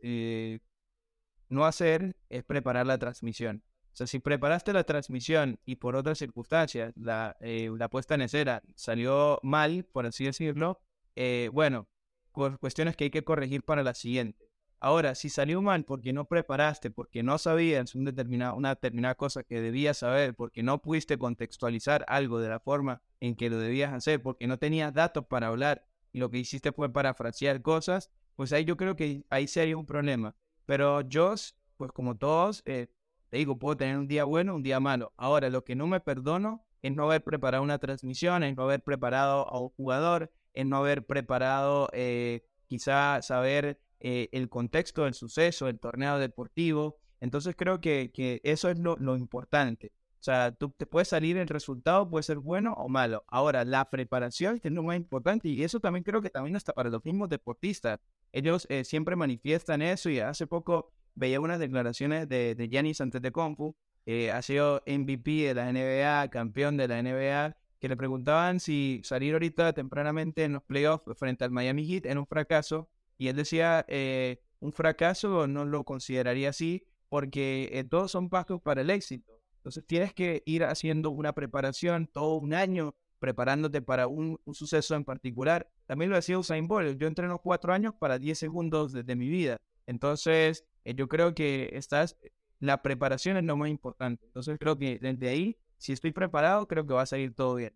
no hacer es preparar la transmisión. O sea, si preparaste la transmisión y por otras circunstancias la, eh, puesta en escena salió mal, por así decirlo, eh, bueno, cuestiones que hay que corregir para la siguiente. Ahora, si salió mal porque no preparaste, porque no sabías un determinado, una determinada cosa que debías saber, porque no pudiste contextualizar algo de la forma en que lo debías hacer, porque no tenías datos para hablar y lo que hiciste fue parafrasear cosas, pues ahí yo creo que ahí sería un problema. Pero yo, pues como todos, eh, te digo, puedo tener un día bueno, un día malo. Ahora, lo que no me perdono es no haber preparado una transmisión, es no haber preparado a un jugador, es no haber preparado eh, quizá saber eh, el contexto del suceso, el torneo deportivo. Entonces creo que, que eso es lo, lo, importante. O sea, tú te puede salir el resultado, puede ser bueno o malo. Ahora, la preparación es lo más importante y eso también creo que también está para los mismos deportistas. Ellos eh, siempre manifiestan eso y hace poco veía unas declaraciones de, de Giannis Antetokounmpo, eh, ha sido MVP de la NBA, campeón de la NBA, que le preguntaban si salir ahorita tempranamente en los playoffs frente al Miami Heat era un fracaso, y él decía, eh, un fracaso no lo consideraría así, porque eh, todos son pasos para el éxito. Entonces tienes que ir haciendo una preparación todo un año, preparándote para un, suceso en particular. También lo decía Usain Bolt, yo entreno cuatro años para 10 segundos de mi vida. Entonces, eh, yo creo que estás, la preparación es lo más importante. Entonces creo que desde ahí, si estoy preparado, creo que va a salir todo bien.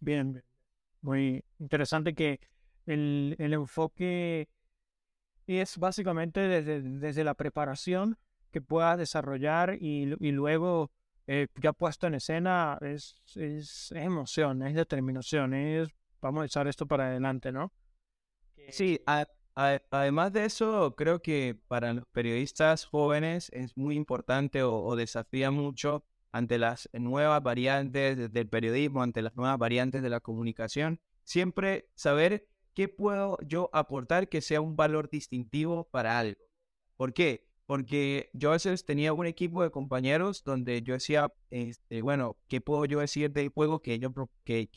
Bien, muy interesante que el, el enfoque es básicamente desde, desde, la preparación que puedas desarrollar y, y luego eh, ya puesto en escena es, es, emoción, es determinación, es vamos a echar esto para adelante, ¿no? Sí, a, Además de eso, creo que para los periodistas jóvenes es muy importante o, desafía mucho ante las nuevas variantes del periodismo, ante las nuevas variantes de la comunicación, siempre saber qué puedo yo aportar que sea un valor distintivo para algo. ¿Por qué? Porque yo a veces tenía un equipo de compañeros donde yo decía, este, bueno, ¿qué puedo yo decir del juego que ellos, que,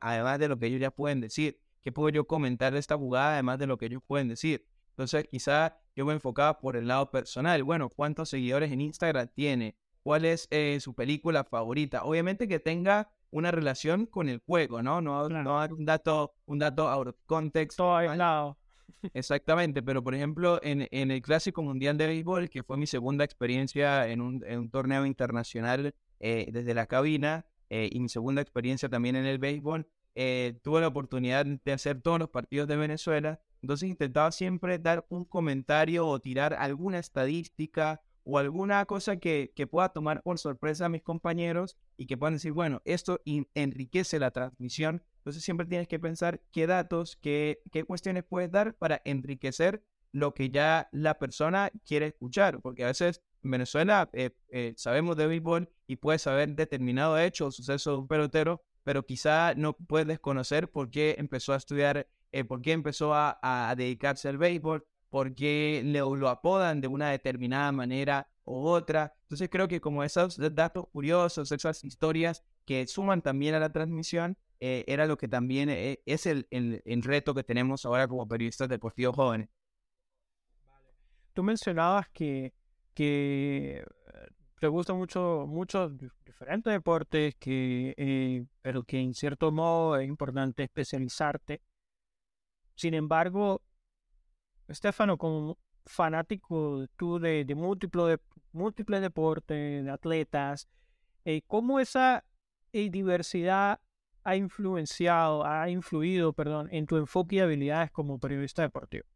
además de lo que ellos ya pueden decir? ¿Qué puedo yo comentar de esta jugada además de lo que ellos pueden decir? Entonces, quizá yo me enfocaba por el lado personal. Bueno, ¿cuántos seguidores en Instagram tiene? ¿Cuál es eh, su película favorita? Obviamente que tenga una relación con el juego, ¿no? No, no dar un dato, un dato out of context. Todo aislado. Exactamente, pero por ejemplo, en, en, el Clásico Mundial de Béisbol, que fue mi segunda experiencia en un, en un torneo internacional eh, desde la cabina, eh, y mi segunda experiencia también en el béisbol, eh, tuve la oportunidad de hacer todos los partidos de Venezuela, entonces intentaba siempre dar un comentario o tirar alguna estadística o alguna cosa que, que, pueda tomar por sorpresa a mis compañeros y que puedan decir, bueno, esto enriquece la transmisión. Entonces siempre tienes que pensar qué datos, qué, qué cuestiones puedes dar para enriquecer lo que ya la persona quiere escuchar, porque a veces en Venezuela eh, eh, sabemos de béisbol y puedes saber determinado hecho o suceso de un pelotero, pero quizá no puedes conocer por qué empezó a estudiar, eh, por qué empezó a, dedicarse al béisbol, porque lo apodan de una determinada manera u otra. Entonces creo que como esos datos curiosos, esas historias que suman también a la transmisión, eh, era lo que también eh, es el, el, el, reto que tenemos ahora como periodistas deportivos jóvenes. Tú mencionabas que, que te gustan mucho, muchos diferentes deportes, que, eh, pero que en cierto modo es importante especializarte. Sin embargo, Estefano, como fanático tú de, múltiples, de múltiples deportes, de atletas, eh, ¿cómo esa eh, diversidad ha influenciado, ha influido, perdón, en tu enfoque y habilidades como periodista deportivo?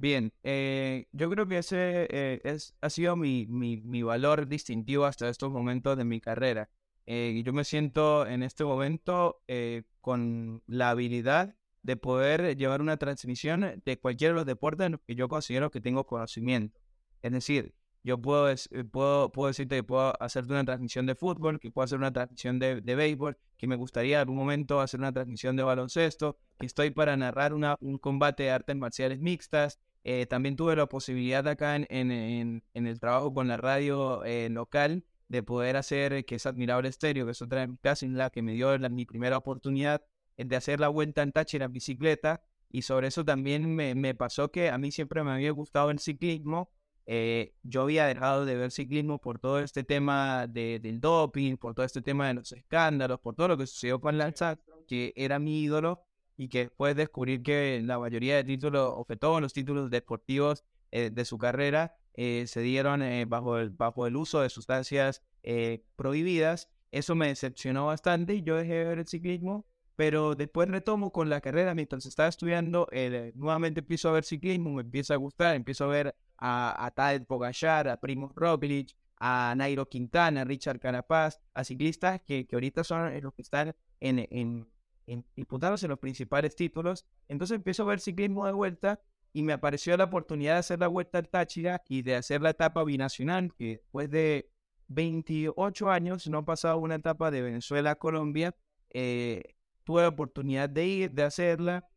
Bien, eh, yo creo que ese eh, es, ha sido mi, mi, mi, valor distintivo hasta estos momentos de mi carrera. Eh, yo me siento en este momento con la habilidad de poder llevar una transmisión de cualquiera de los deportes que yo considero que tengo conocimiento. Es decir, yo puedo, puedo, puedo decirte que puedo hacerte una transmisión de fútbol, que puedo hacer una transmisión de, de béisbol, que me gustaría en algún momento hacer una transmisión de baloncesto, que estoy para narrar una, un combate de artes marciales mixtas, eh, también tuve la posibilidad acá en, en, en, el trabajo con la radio eh, local de poder hacer que es admirable estéreo, que es otra casi la que me dio mi primera oportunidad de hacer la vuelta en Táchira en bicicleta. Y sobre eso también me, pasó que a mí siempre me había gustado el ciclismo. Eh, yo había dejado de ver ciclismo por todo este tema de, del doping, por todo este tema de los escándalos, por todo lo que sucedió con Lanza, que era mi ídolo y que después descubrir que la mayoría de títulos, o que todos los títulos deportivos eh, de su carrera eh, se dieron eh, bajo, el, bajo el uso de sustancias prohibidas. Eso me decepcionó bastante y yo dejé de ver el ciclismo, pero después retomo con la carrera mientras estaba estudiando, nuevamente empiezo a ver ciclismo, me empieza a gustar, empiezo a ver a, a Tadej Pogacar, a Primo Roglic, a Nairo Quintana, a Richard Carapaz, a ciclistas que, que ahorita son los que están en, en disputándose los principales títulos. Entonces empiezo a ver ciclismo de vuelta y me apareció la oportunidad de hacer la vuelta al Táchira y de hacer la etapa binacional, que después de 28 años no ha pasado una etapa de Venezuela a Colombia. Eh, tuve la oportunidad de ir, de hacerla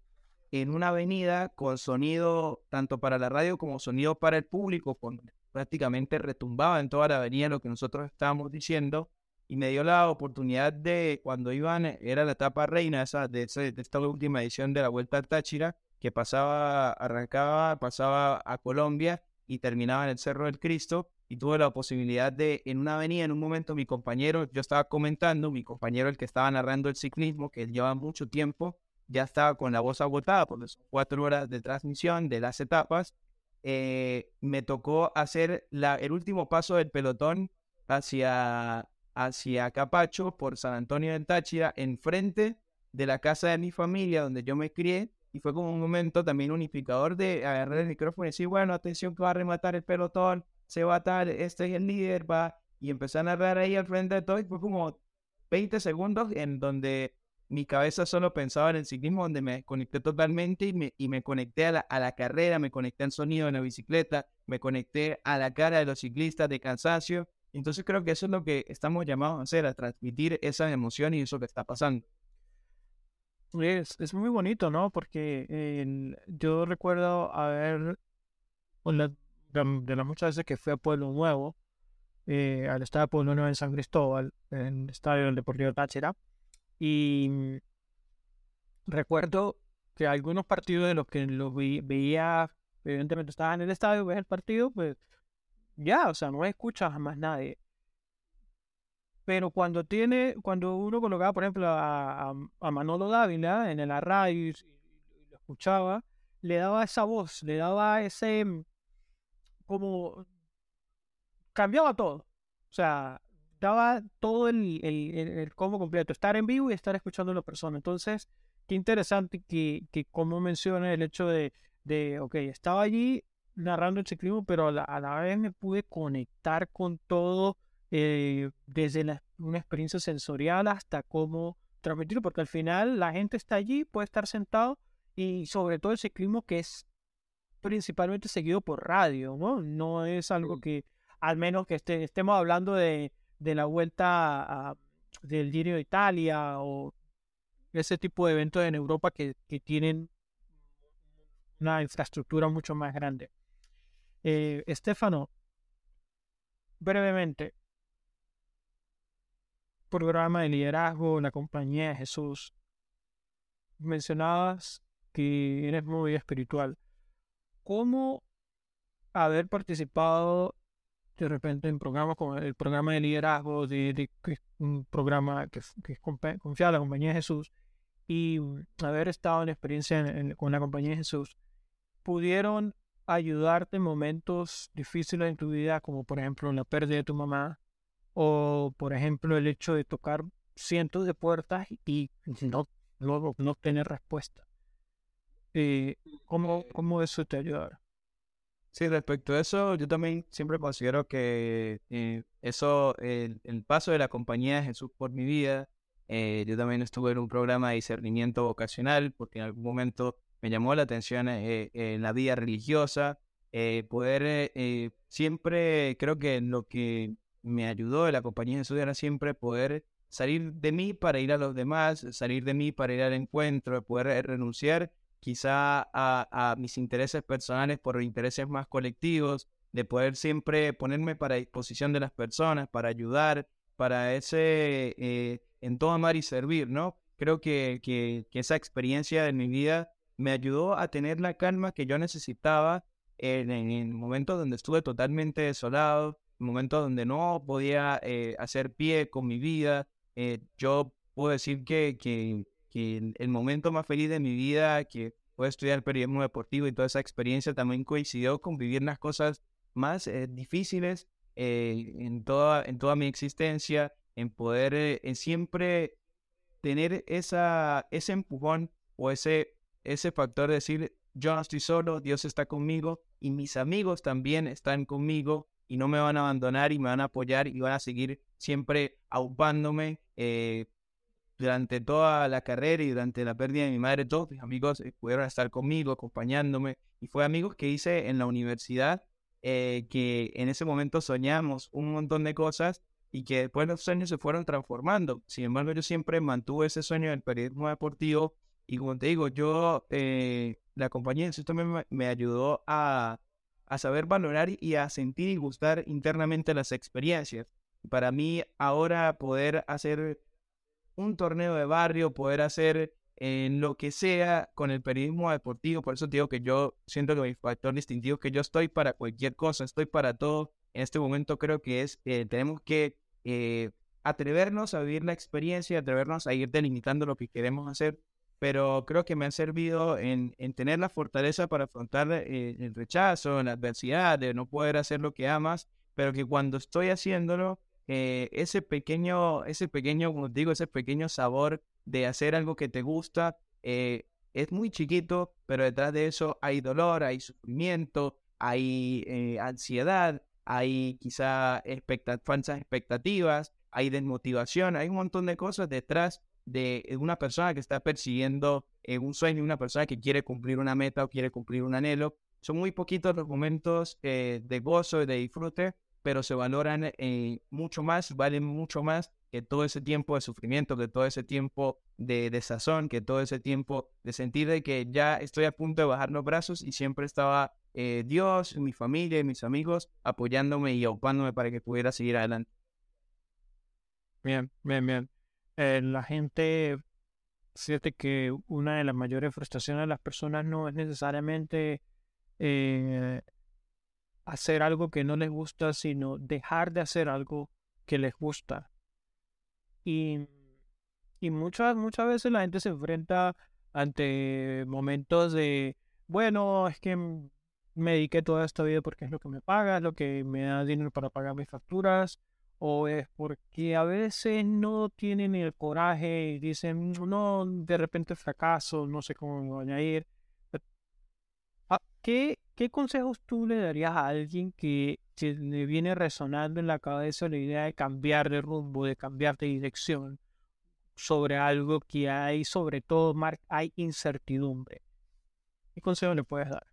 en una avenida con sonido tanto para la radio como sonido para el público, con, prácticamente retumbaba en toda la avenida lo que nosotros estábamos diciendo y me dio la oportunidad de, cuando iban, era la etapa reina esa, de, esta última edición de la Vuelta al Táchira, que pasaba, arrancaba, pasaba a Colombia y terminaba en el Cerro del Cristo, y tuve la posibilidad de, en una avenida, en un momento, mi compañero, yo estaba comentando, mi compañero, el que estaba narrando el ciclismo, que lleva mucho tiempo, ya estaba con la voz agotada, porque son cuatro horas de transmisión de las etapas, eh, me tocó hacer el último paso del pelotón hacia hacia Capacho por San Antonio del Táchira, enfrente de la casa de mi familia donde yo me crié. Y fue como un momento también unificador de agarrar el micrófono y decir, bueno, atención que va a rematar el pelotón, se va a tal, este es el líder, va. Y empecé a narrar ahí al frente de todo y fue como 20 segundos en donde mi cabeza solo pensaba en el ciclismo, donde me conecté totalmente y me, y me conecté a la, a la carrera, me conecté al sonido de la bicicleta, me conecté a la cara de los ciclistas de cansancio entonces creo que eso es lo que estamos llamados a hacer, a transmitir esa emoción y eso que está pasando. Es, es muy bonito, ¿no? Porque yo recuerdo haber, de, las muchas veces que fui a Pueblo Nuevo, eh, al Estadio Pueblo Nuevo en San Cristóbal, en el Estadio del Deportivo Táchira, y recuerdo que algunos partidos de los que los veía, evidentemente estaba en el estadio, veía el partido, pues ya, o sea, no escuchas a más nadie. pero cuando tiene, cuando uno colocaba, por ejemplo, a, a, Manolo Dávila en el radio y, lo escuchaba, le daba esa voz, le daba ese, mm, como, cambiaba todo. O sea, daba todo el, el, el, combo completo, estar en vivo y estar escuchando a la persona. Entonces, qué interesante que, que como menciona el hecho de, de, ok, estaba allí narrando el ciclismo, pero a la, vez me pude conectar con todo, eh, desde una experiencia sensorial hasta cómo transmitirlo, porque al final la gente está allí, puede estar sentado y sobre todo el ciclismo que es principalmente seguido por radio, ¿no? No es algo que, al menos que esté, estemos hablando de, de la vuelta del Giro de Italia o ese tipo de eventos en Europa que, que tienen una infraestructura mucho más grande. Eh, Estefano, brevemente, programa de liderazgo, la compañía de Jesús. Mencionabas que eres muy espiritual. ¿Cómo haber participado de repente en programas como el programa de liderazgo, de, un programa que, es confiado, la compañía de Jesús, y haber estado en experiencia con la compañía de Jesús, pudieron ayudarte en momentos difíciles en tu vida, como por ejemplo la pérdida de tu mamá, o por ejemplo el hecho de tocar cientos de puertas y no, luego no tener respuesta. Eh, ¿cómo, ¿Cómo eso te ayuda? Sí, respecto a eso, yo también siempre considero que eh, eso, el, paso de la compañía de Jesús por mi vida, eh, yo también estuve en un programa de discernimiento vocacional, porque en algún momento me llamó la atención eh, en la vida religiosa, poder siempre, creo que lo que me ayudó de la compañía de Jesús era siempre poder salir de mí para ir a los demás, salir de mí para ir al encuentro, poder renunciar quizá a, mis intereses personales por intereses más colectivos, de poder siempre ponerme para disposición de las personas, para ayudar, para ese, eh, en todo amar y servir, ¿no? Creo que, que, esa experiencia de mi vida me ayudó a tener la calma que yo necesitaba en, en, momentos donde estuve totalmente desolado, en momentos donde no podía eh, hacer pie con mi vida. Eh, yo puedo decir que, que el momento más feliz de mi vida, que fue estudiar periodismo deportivo y toda esa experiencia también coincidió con vivir las cosas más eh, difíciles en, toda, en toda mi existencia, en poder eh, siempre tener esa, ese empujón o ese, ese factor de decir, yo no estoy solo, Dios está conmigo y mis amigos también están conmigo y no me van a abandonar y me van a apoyar y van a seguir siempre aupándome, durante toda la carrera y durante la pérdida de mi madre, todos mis amigos eh, pudieron estar conmigo, acompañándome. Y fue amigos que hice en la universidad, eh, que en ese momento soñamos un montón de cosas y que después los sueños se fueron transformando. Sin embargo, yo siempre mantuve ese sueño del periodismo deportivo y como te digo, yo, eh, la compañía de también me, ayudó a, a saber valorar y a sentir y gustar internamente las experiencias. Para mí ahora poder hacer un torneo de barrio, poder hacer en lo que sea con el periodismo deportivo. Por eso digo que yo siento que mi factor distintivo es que yo estoy para cualquier cosa, estoy para todo. En este momento creo que es, eh, tenemos que eh, atrevernos a vivir la experiencia, atrevernos a ir delimitando lo que queremos hacer. Pero creo que me ha servido en, tener la fortaleza para afrontar eh, el rechazo, la adversidad, de no poder hacer lo que amas, pero que cuando estoy haciéndolo, eh, ese pequeño, ese pequeño, como digo, ese pequeño sabor de hacer algo que te gusta, eh, es muy chiquito, pero detrás de eso hay dolor, hay sufrimiento, hay eh, ansiedad, hay quizá falsas expectativas, hay desmotivación, hay un montón de cosas detrás de una persona que está persiguiendo un sueño, una persona que quiere cumplir una meta o quiere cumplir un anhelo. Son muy poquitos los momentos de gozo y de disfrute, pero se valoran eh, mucho más, valen mucho más que todo ese tiempo de sufrimiento, que todo ese tiempo de desazón, que todo ese tiempo de sentir de que ya estoy a punto de bajar los brazos y siempre estaba eh, Dios, mi familia y mis amigos apoyándome y ocupándome para que pudiera seguir adelante. Bien, bien, bien. Eh, la gente siente que una de las mayores frustraciones de las personas no es necesariamente hacer algo que no les gusta, sino dejar de hacer algo que les gusta. Y, y muchas, muchas veces la gente se enfrenta ante momentos de, bueno, es que me dediqué toda esta vida porque es lo que me paga, es lo que me da dinero para pagar mis facturas, o es porque a veces no tienen el coraje y dicen, no, de repente fracaso, no sé cómo me voy a ir. Ah, ¿Qué, ¿Qué consejos tú le darías a alguien que, le viene resonando en la cabeza la idea de cambiar de rumbo, de cambiar de dirección sobre algo que hay, sobre todo, hay incertidumbre? ¿Qué consejo le puedes dar?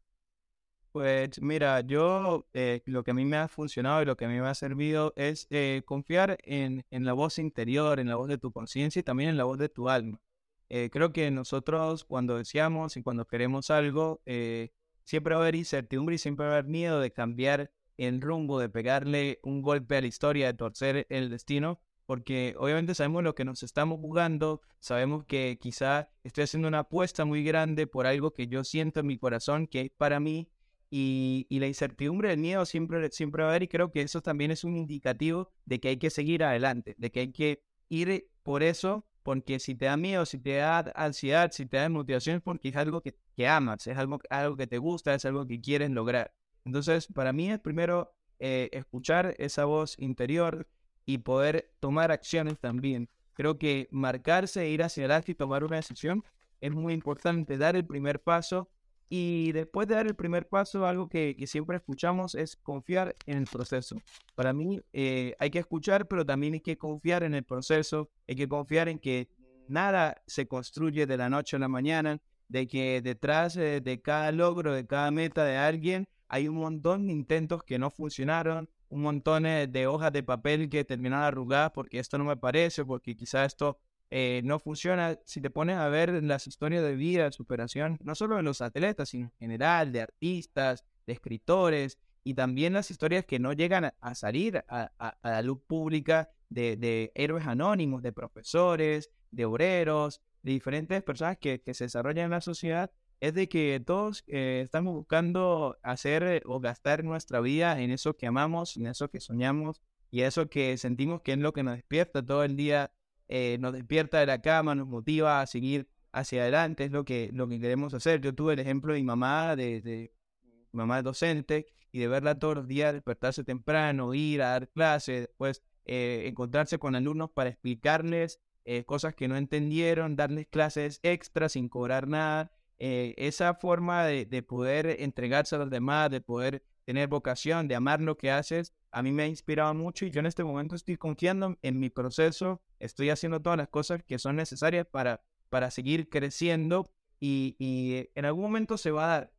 Pues mira, yo eh, lo que a mí me ha funcionado y lo que a mí me ha servido es eh, confiar en, en, la voz interior, en la voz de tu conciencia y también en la voz de tu alma. Eh, creo que nosotros cuando deseamos y cuando queremos algo, siempre va a haber incertidumbre y siempre va a haber miedo de cambiar el rumbo, de pegarle un golpe a la historia, de torcer el destino, porque obviamente sabemos lo que nos estamos jugando, sabemos que quizá estoy haciendo una apuesta muy grande por algo que yo siento en mi corazón que es para mí y, la incertidumbre, el miedo siempre, siempre va a haber y creo que eso también es un indicativo de que hay que seguir adelante, de que hay que ir por eso, porque si te da miedo, si te da ansiedad, si te da motivación, es porque es algo que, que amas, es algo, algo que te gusta, es algo que quieres lograr. Entonces, para mí es primero eh, escuchar esa voz interior y poder tomar acciones también. Creo que marcarse, ir hacia adelante y tomar una decisión es muy importante, dar el primer paso y después de dar el primer paso, algo que, siempre escuchamos es confiar en el proceso. Para mí eh, hay que escuchar, pero también hay que confiar en el proceso, hay que confiar en que nada se construye de la noche a la mañana, de que detrás eh, de cada logro, de cada meta de alguien, hay un montón de intentos que no funcionaron, un montón eh, de hojas de papel que terminaron arrugadas porque esto no me parece, porque quizá esto eh, no funciona. Si te pones a ver las historias de vida, de superación, no solo de los atletas, sino en general, de artistas, de escritores, y también las historias que no llegan a, salir a, la luz pública de, héroes anónimos, de profesores, de obreros, de diferentes personas que, se desarrollan en la sociedad, es de que todos eh, estamos buscando hacer eh, o gastar nuestra vida en eso que amamos, en eso que soñamos y eso que sentimos que es lo que nos despierta todo el día eh, nos despierta de la cama, nos motiva a seguir hacia adelante, es lo que, lo que queremos hacer. Yo tuve el ejemplo de mi mamá, de, de mamá docente, y de verla todos los días despertarse temprano, ir a dar clases, después eh, encontrarse con alumnos para explicarles eh, cosas que no entendieron, darles clases extras sin cobrar nada. esa forma de, de, poder entregarse a los demás, de poder tener vocación, de amar lo que haces, a mí me ha inspirado mucho y yo en este momento estoy confiando en mi proceso, estoy haciendo todas las cosas que son necesarias para, para seguir creciendo y, y en algún momento se va a dar.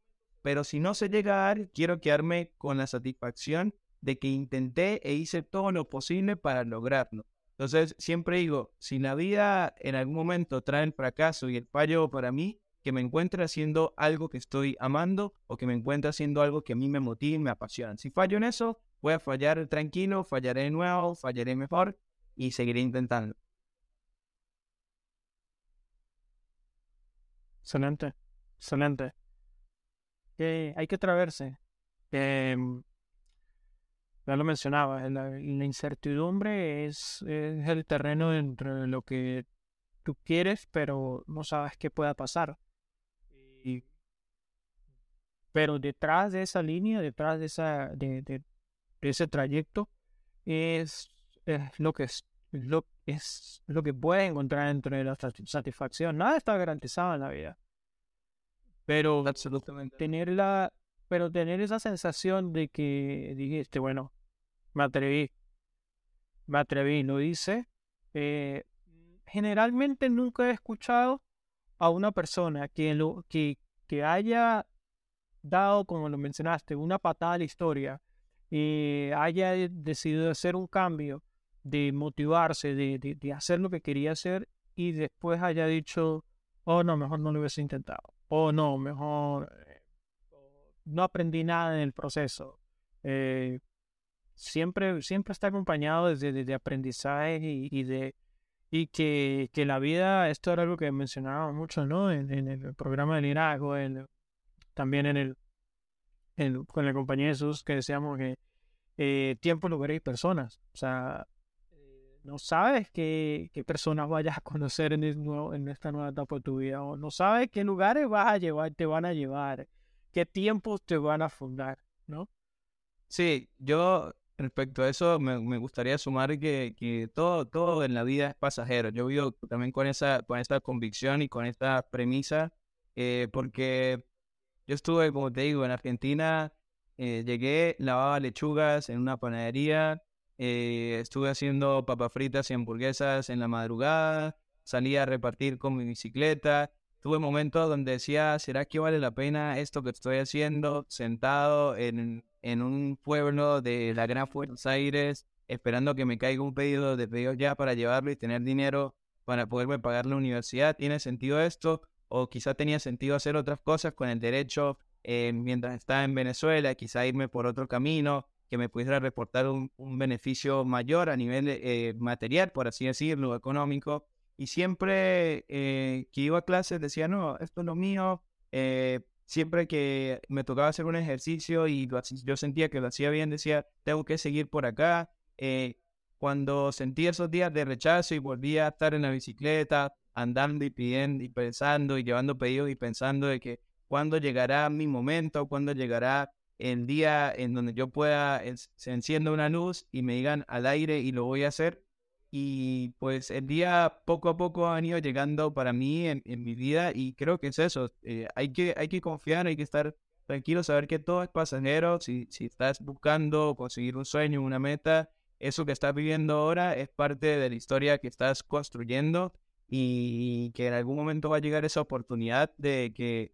Pero si no se llega a dar, quiero quedarme con la satisfacción de que intenté e hice todo lo posible para lograrlo. Entonces, siempre digo, si la vida en algún momento trae el fracaso y el fallo para mí, que me encuentre haciendo algo que estoy amando o que me encuentre haciendo algo que a mí me motiva y me apasiona. Si fallo en eso, voy a fallar tranquilo, fallaré de nuevo, fallaré mejor y seguiré intentando. Excelente, excelente. Hay que atreverse. Em, ya lo mencionaba, la, incertidumbre es, es, el terreno entre lo que tú quieres, pero no sabes qué pueda pasar. Y, pero detrás de esa línea, detrás de, esa, de, ese trayecto es, lo que es, lo, es lo que puedes encontrar dentro de la satisfacción. Nada está garantizado en la vida. Pero Absolutamente. tener la, pero tener esa sensación de que dijiste, bueno, me atreví, me atreví, lo hice. Eh, generalmente nunca he escuchado a una persona que, lo, que, que haya dado, como lo mencionaste, una patada a la historia y haya decidido hacer un cambio, de motivarse, de, de, hacer lo que quería hacer y después haya dicho, oh no, mejor no lo hubiese intentado, oh no, mejor eh, no aprendí nada en el proceso. Eh, siempre, siempre está acompañado de, de, y, de y que, que, la vida, esto era algo que mencionábamos mucho, ¿no? En, en el programa de liderazgo, en, también en el con la compañía de Jesús que decíamos que eh, tiempo, lugar y personas. O sea, eh, no sabes qué, qué personas vayas a conocer en, en esta nueva etapa de tu vida, o no sabes qué lugares vas a llevar, te van a llevar, qué tiempos te van a fundar, ¿no? Sí, yo respecto a eso me, me gustaría sumar que, que, todo, todo en la vida es pasajero. Yo vivo también con esa, con esta convicción y con esta premisa, eh, porque yo estuve, como te digo, en Argentina, eh, llegué, lavaba lechugas en una panadería, eh, estuve haciendo papas fritas y hamburguesas en la madrugada, salía a repartir con mi bicicleta. Tuve momentos donde decía, ¿será que vale la pena esto que estoy haciendo sentado en, en un pueblo de la Gran Buenos Aires, esperando que me caiga un pedido de pedidos ya para llevarlo y tener dinero para poderme pagar la universidad? ¿Tiene sentido esto? O quizá tenía sentido hacer otras cosas con el derecho eh, mientras estaba en Venezuela, quizá irme por otro camino que me pudiera reportar un, beneficio mayor a nivel eh, material, por así decirlo, económico. Y siempre eh, que iba a clases decía, no, esto es lo mío. Eh, siempre que me tocaba hacer un ejercicio y yo sentía que lo hacía bien, decía, tengo que seguir por acá. cuando sentí esos días de rechazo y volvía a estar en la bicicleta, andando y pidiendo y pensando y llevando pedidos y pensando de que cuándo llegará mi momento, cuándo llegará el día en donde yo pueda, se encienda una luz y me digan al aire y lo voy a hacer. Y pues el día poco a poco ha ido llegando para mí en, mi vida y creo que es eso. Eh, hay, que, hay que confiar, hay que estar tranquilo, saber que todo es pasajero. Si, si estás buscando conseguir un sueño, una meta, eso que estás viviendo ahora es parte de la historia que estás construyendo y que en algún momento va a llegar esa oportunidad de que,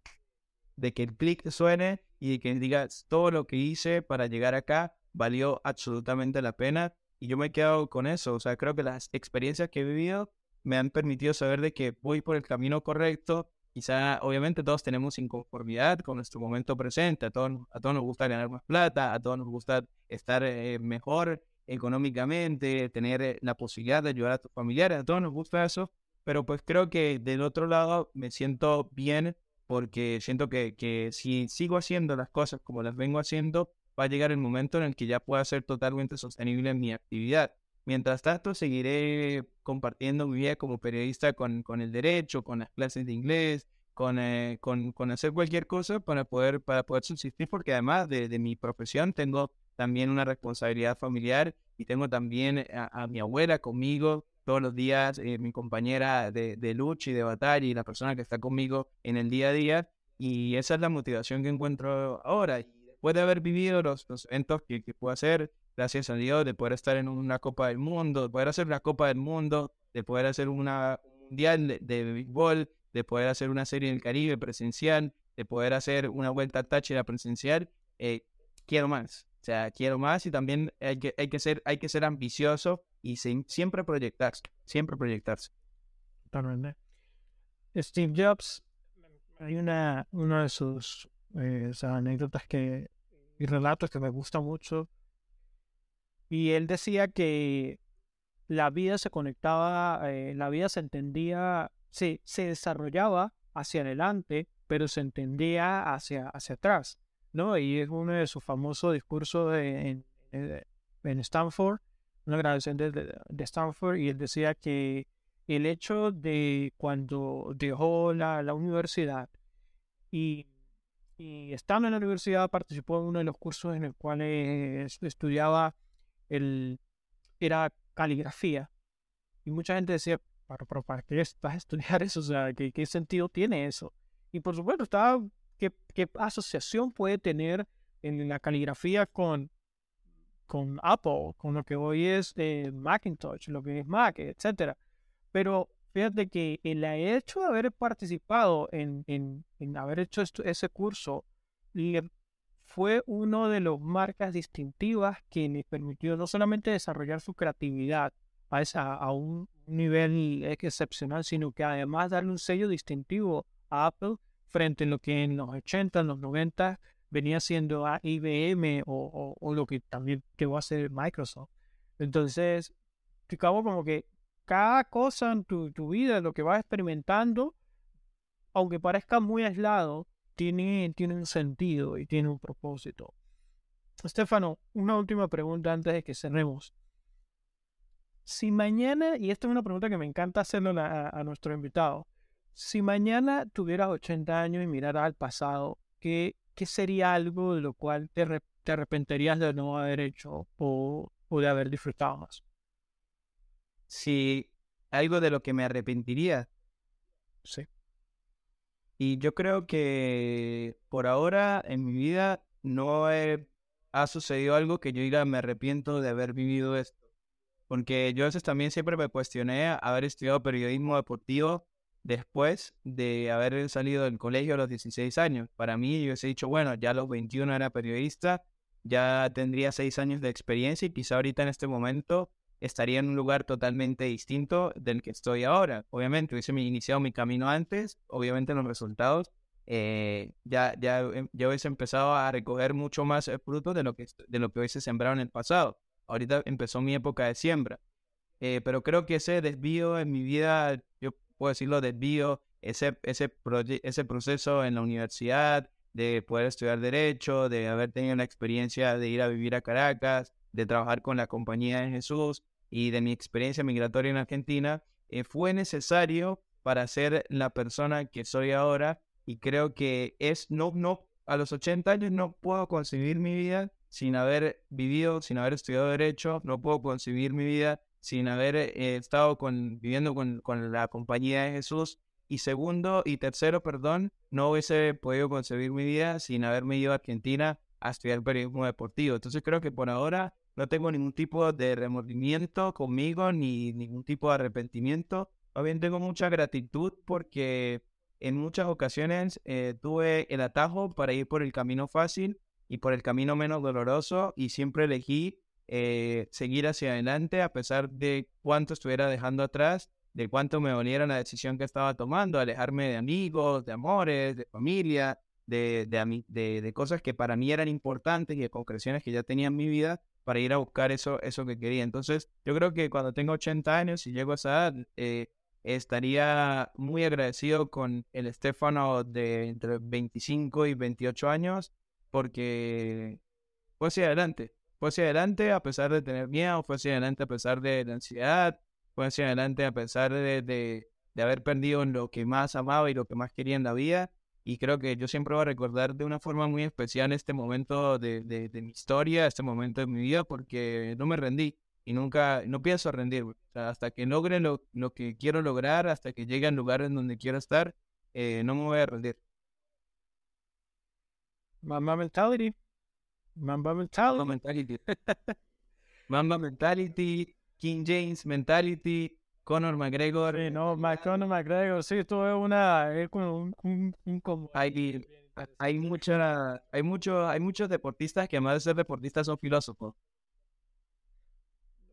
de que el clic suene y que digas todo lo que hice para llegar acá valió absolutamente la pena y yo me he quedado con eso, o sea, creo que las experiencias que he vivido me han permitido saber de que voy por el camino correcto. Quizá, obviamente, todos tenemos inconformidad con nuestro momento presente. A todos, a todos nos gusta ganar más plata, a todos nos gusta estar eh, mejor económicamente, tener eh, la posibilidad de ayudar a tus familiares. A todos nos gusta eso. Pero pues creo que del otro lado me siento bien porque siento que, que si sigo haciendo las cosas como las vengo haciendo, va a llegar el momento en el que ya pueda ser totalmente sostenible en mi actividad. Mientras tanto, seguiré compartiendo mi vida como periodista con, con el derecho, con las clases de inglés, con, eh, con, con, hacer cualquier cosa para poder, para poder subsistir, porque además de, de, mi profesión tengo también una responsabilidad familiar y tengo también a mi abuela conmigo, todos los días, eh, mi compañera de, de, lucha y de batalla y la persona que está conmigo en el día a día. Y esa es la motivación que encuentro ahora. Después de haber vivido los, los eventos que, que, hacer, gracias a Dios, de poder estar en una Copa del Mundo, de poder hacer una Copa del Mundo, de poder hacer una, un mundial de, de béisbol, de poder hacer una serie en el Caribe presencial, de poder hacer una vuelta a Táchira presencial, eh, quiero más. O sea, quiero más y también hay que, hay que, ser, hay que ser ambicioso y siempre proyectarse, siempre proyectarse. Totalmente. Steve Jobs, hay una, una de sus eh, anécdotas que, y relatos que me gusta mucho. Y él decía que la vida se conectaba, eh, la vida se entendía, se, se desarrollaba hacia adelante, pero se entendía hacia, hacia atrás, ¿no? Y es uno de sus famosos discursos en, en Stanford, una grabación de, de, Stanford y él decía que el hecho de cuando dejó la, la universidad y, y, estando en la universidad participó en uno de los cursos en el cual estudiaba el era caligrafía y mucha gente decía pero, ¿para qué vas a estudiar eso? O sea, ¿qué, qué sentido tiene eso? Y por supuesto, estaba, ¿qué, ¿qué asociación puede tener en la caligrafía con con Apple, con lo que hoy es eh, Macintosh, lo que es Mac, etc. Pero fíjate que el hecho de haber participado en, en, haber hecho ese curso fue uno de las marcas distintivas que le permitió no solamente desarrollar su creatividad a, un nivel excepcional, sino que además darle un sello distintivo a Apple frente a lo que en los 80, en los 90 venía siendo IBM o, o, lo que también va a ser Microsoft. Entonces, ficamos como que cada cosa en tu, tu, vida, lo que vas experimentando, aunque parezca muy aislado, tiene, tiene un sentido y tiene un propósito. Estefano, una última pregunta antes de que cerremos. si mañana, y esta es una pregunta que me encanta hacerlo a, nuestro invitado, si mañana tuvieras 80 años y miraras al pasado, ¿qué, qué sería algo de lo cual te, te arrepentirías de no haber hecho o de haber disfrutado más? Si algo de lo que me arrepentiría. Sí. Y yo creo que por ahora en mi vida no ha sucedido algo que yo diga me arrepiento de haber vivido esto. Porque yo a veces también siempre me cuestioné haber estudiado periodismo deportivo después de haber salido del colegio a los 16 años. Para mí yo he dicho, bueno, ya a los 21 era periodista, ya tendría 6 años de experiencia y quizá ahorita en este momento estaría en un lugar totalmente distinto del que estoy ahora. Obviamente, hubiese iniciado mi camino antes, obviamente los resultados, eh, ya, ya, em, ya hubiese empezado a recoger mucho más fruto de lo que, de lo que hubiese sembrado en el pasado. Ahorita empezó mi época de siembra. Eh, pero creo que ese desvío en mi vida, yo puedo decirlo, desvío, ese, ese, ese proceso en la universidad, de poder estudiar derecho, de haber tenido la experiencia de ir a vivir a Caracas, de trabajar con la Compañía de Jesús y de mi experiencia migratoria en Argentina, eh, fue necesario para ser la persona que soy ahora y creo que es, no, no, a los 80 años no puedo concebir mi vida sin haber vivido, sin haber estudiado derecho, no puedo concebir mi vida sin haber eh, estado con, viviendo con, con la Compañía de Jesús y segundo y tercero, perdón, no hubiese podido concebir mi vida sin haberme ido a Argentina a estudiar periodismo deportivo. Entonces creo que por ahora no tengo ningún tipo de remordimiento conmigo ni ningún tipo de arrepentimiento. Bien tengo mucha gratitud porque en muchas ocasiones eh, tuve el atajo para ir por el camino fácil y por el camino menos doloroso y siempre elegí eh, seguir hacia adelante a pesar de cuánto estuviera dejando atrás, de cuánto me doliera la decisión que estaba tomando, alejarme de amigos, de amores, de familia, de, de, de cosas que para mí eran importantes y de concreciones que ya tenía en mi vida para ir a buscar eso, eso que quería. Entonces, yo creo que cuando tengo 80 años y llego a esa edad, eh, estaría muy agradecido con el Estefano de entre 25 y 28 años, porque fue hacia adelante. Fue hacia adelante a pesar de tener miedo, fue hacia adelante a pesar de la ansiedad, fue hacia adelante a pesar de, de, de haber perdido lo que más amaba y lo que más quería en la vida y creo que yo siempre voy a recordar de una forma muy especial este momento de, de, mi historia, este momento de mi vida, porque no me rendí y nunca, no pienso rendir. hasta que logre lo, lo, que quiero lograr, hasta que llegue al lugar en donde quiero estar, eh, no me voy a rendir. Mamba mentality. Mamba mentality. Mamba mentality. Mamba mentality. King James mentality. Conor McGregor. Sí, no, Conor McGregor, sí, esto es una, es un, un, hay, hay, mucha, hay, mucho, hay muchos deportistas que además de ser deportistas son filósofos.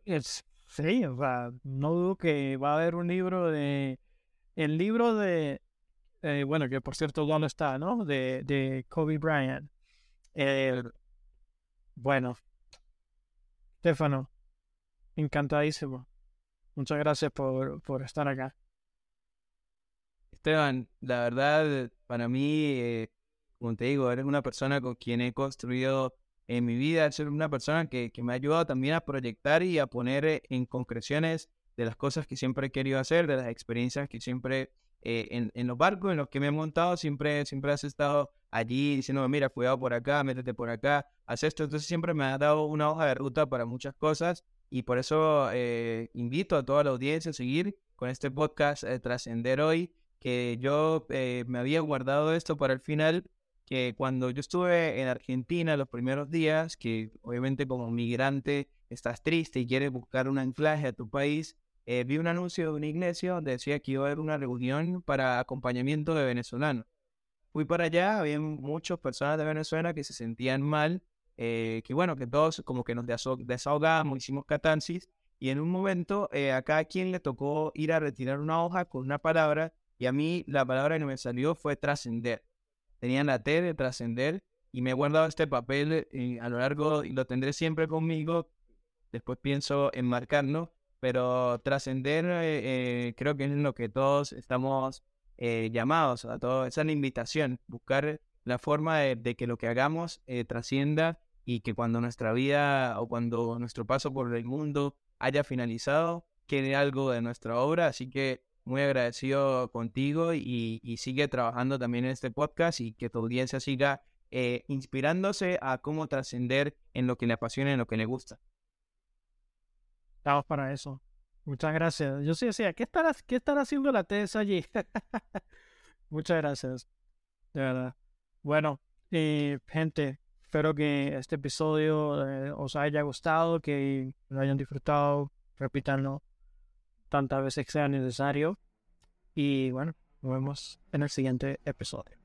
Es, sí, o sea, no dudo que va a haber un libro de, el libro de, eh, bueno, que por cierto, ¿dónde está, no? De, de Kobe Bryant. Eh, bueno, Stefano, encantadísimo. Muchas gracias por, por estar acá. Esteban, la verdad, para mí, eh, como te digo, eres una persona con quien he construido en mi vida, ser una persona que, que, me ha ayudado también a proyectar y a poner eh, en concreciones de las cosas que siempre he querido hacer, de las experiencias que siempre, eh, en, en, los barcos en los que me he montado, siempre, siempre has estado allí diciendo, mira, cuidado por acá, métete por acá, haz esto. Entonces siempre me ha dado una hoja de ruta para muchas cosas y por eso eh, invito a toda la audiencia a seguir con este podcast eh, Trascender Hoy, que yo eh, me había guardado esto para el final, que cuando yo estuve en Argentina los primeros días, que obviamente como migrante estás triste y quieres buscar un anclaje a tu país, vi un anuncio de una iglesia donde decía que iba a haber una reunión para acompañamiento de venezolanos. Fui para allá, había muchas personas de Venezuela que se sentían mal eh, que bueno, que todos como que nos desahogamos, hicimos catarsis, y en un momento eh, a cada quien le tocó ir a retirar una hoja con una palabra, y a mí la palabra que me salió fue trascender. Tenía la T de trascender, y me he guardado este papel eh, a lo largo, y lo tendré siempre conmigo, después pienso en marcarlo, pero trascender creo que es lo que todos estamos llamados, a todos, esa es la invitación, buscar la forma de, que lo que hagamos trascienda y que cuando nuestra vida o cuando nuestro paso por el mundo haya finalizado, quede algo de nuestra obra. Así que muy agradecido contigo y, sigue trabajando también en este podcast y que tu audiencia siga eh, inspirándose a cómo trascender en lo que le apasiona en lo que le gusta. Estamos para eso. Muchas gracias. Yo sí decía, ¿qué estará, qué estará haciendo la TES allí? Muchas gracias. De verdad. Bueno, eh, gente, espero que este episodio eh, os haya gustado, que lo hayan disfrutado. Repítanlo tantas veces que sea necesario. Y bueno, nos vemos en el siguiente episodio.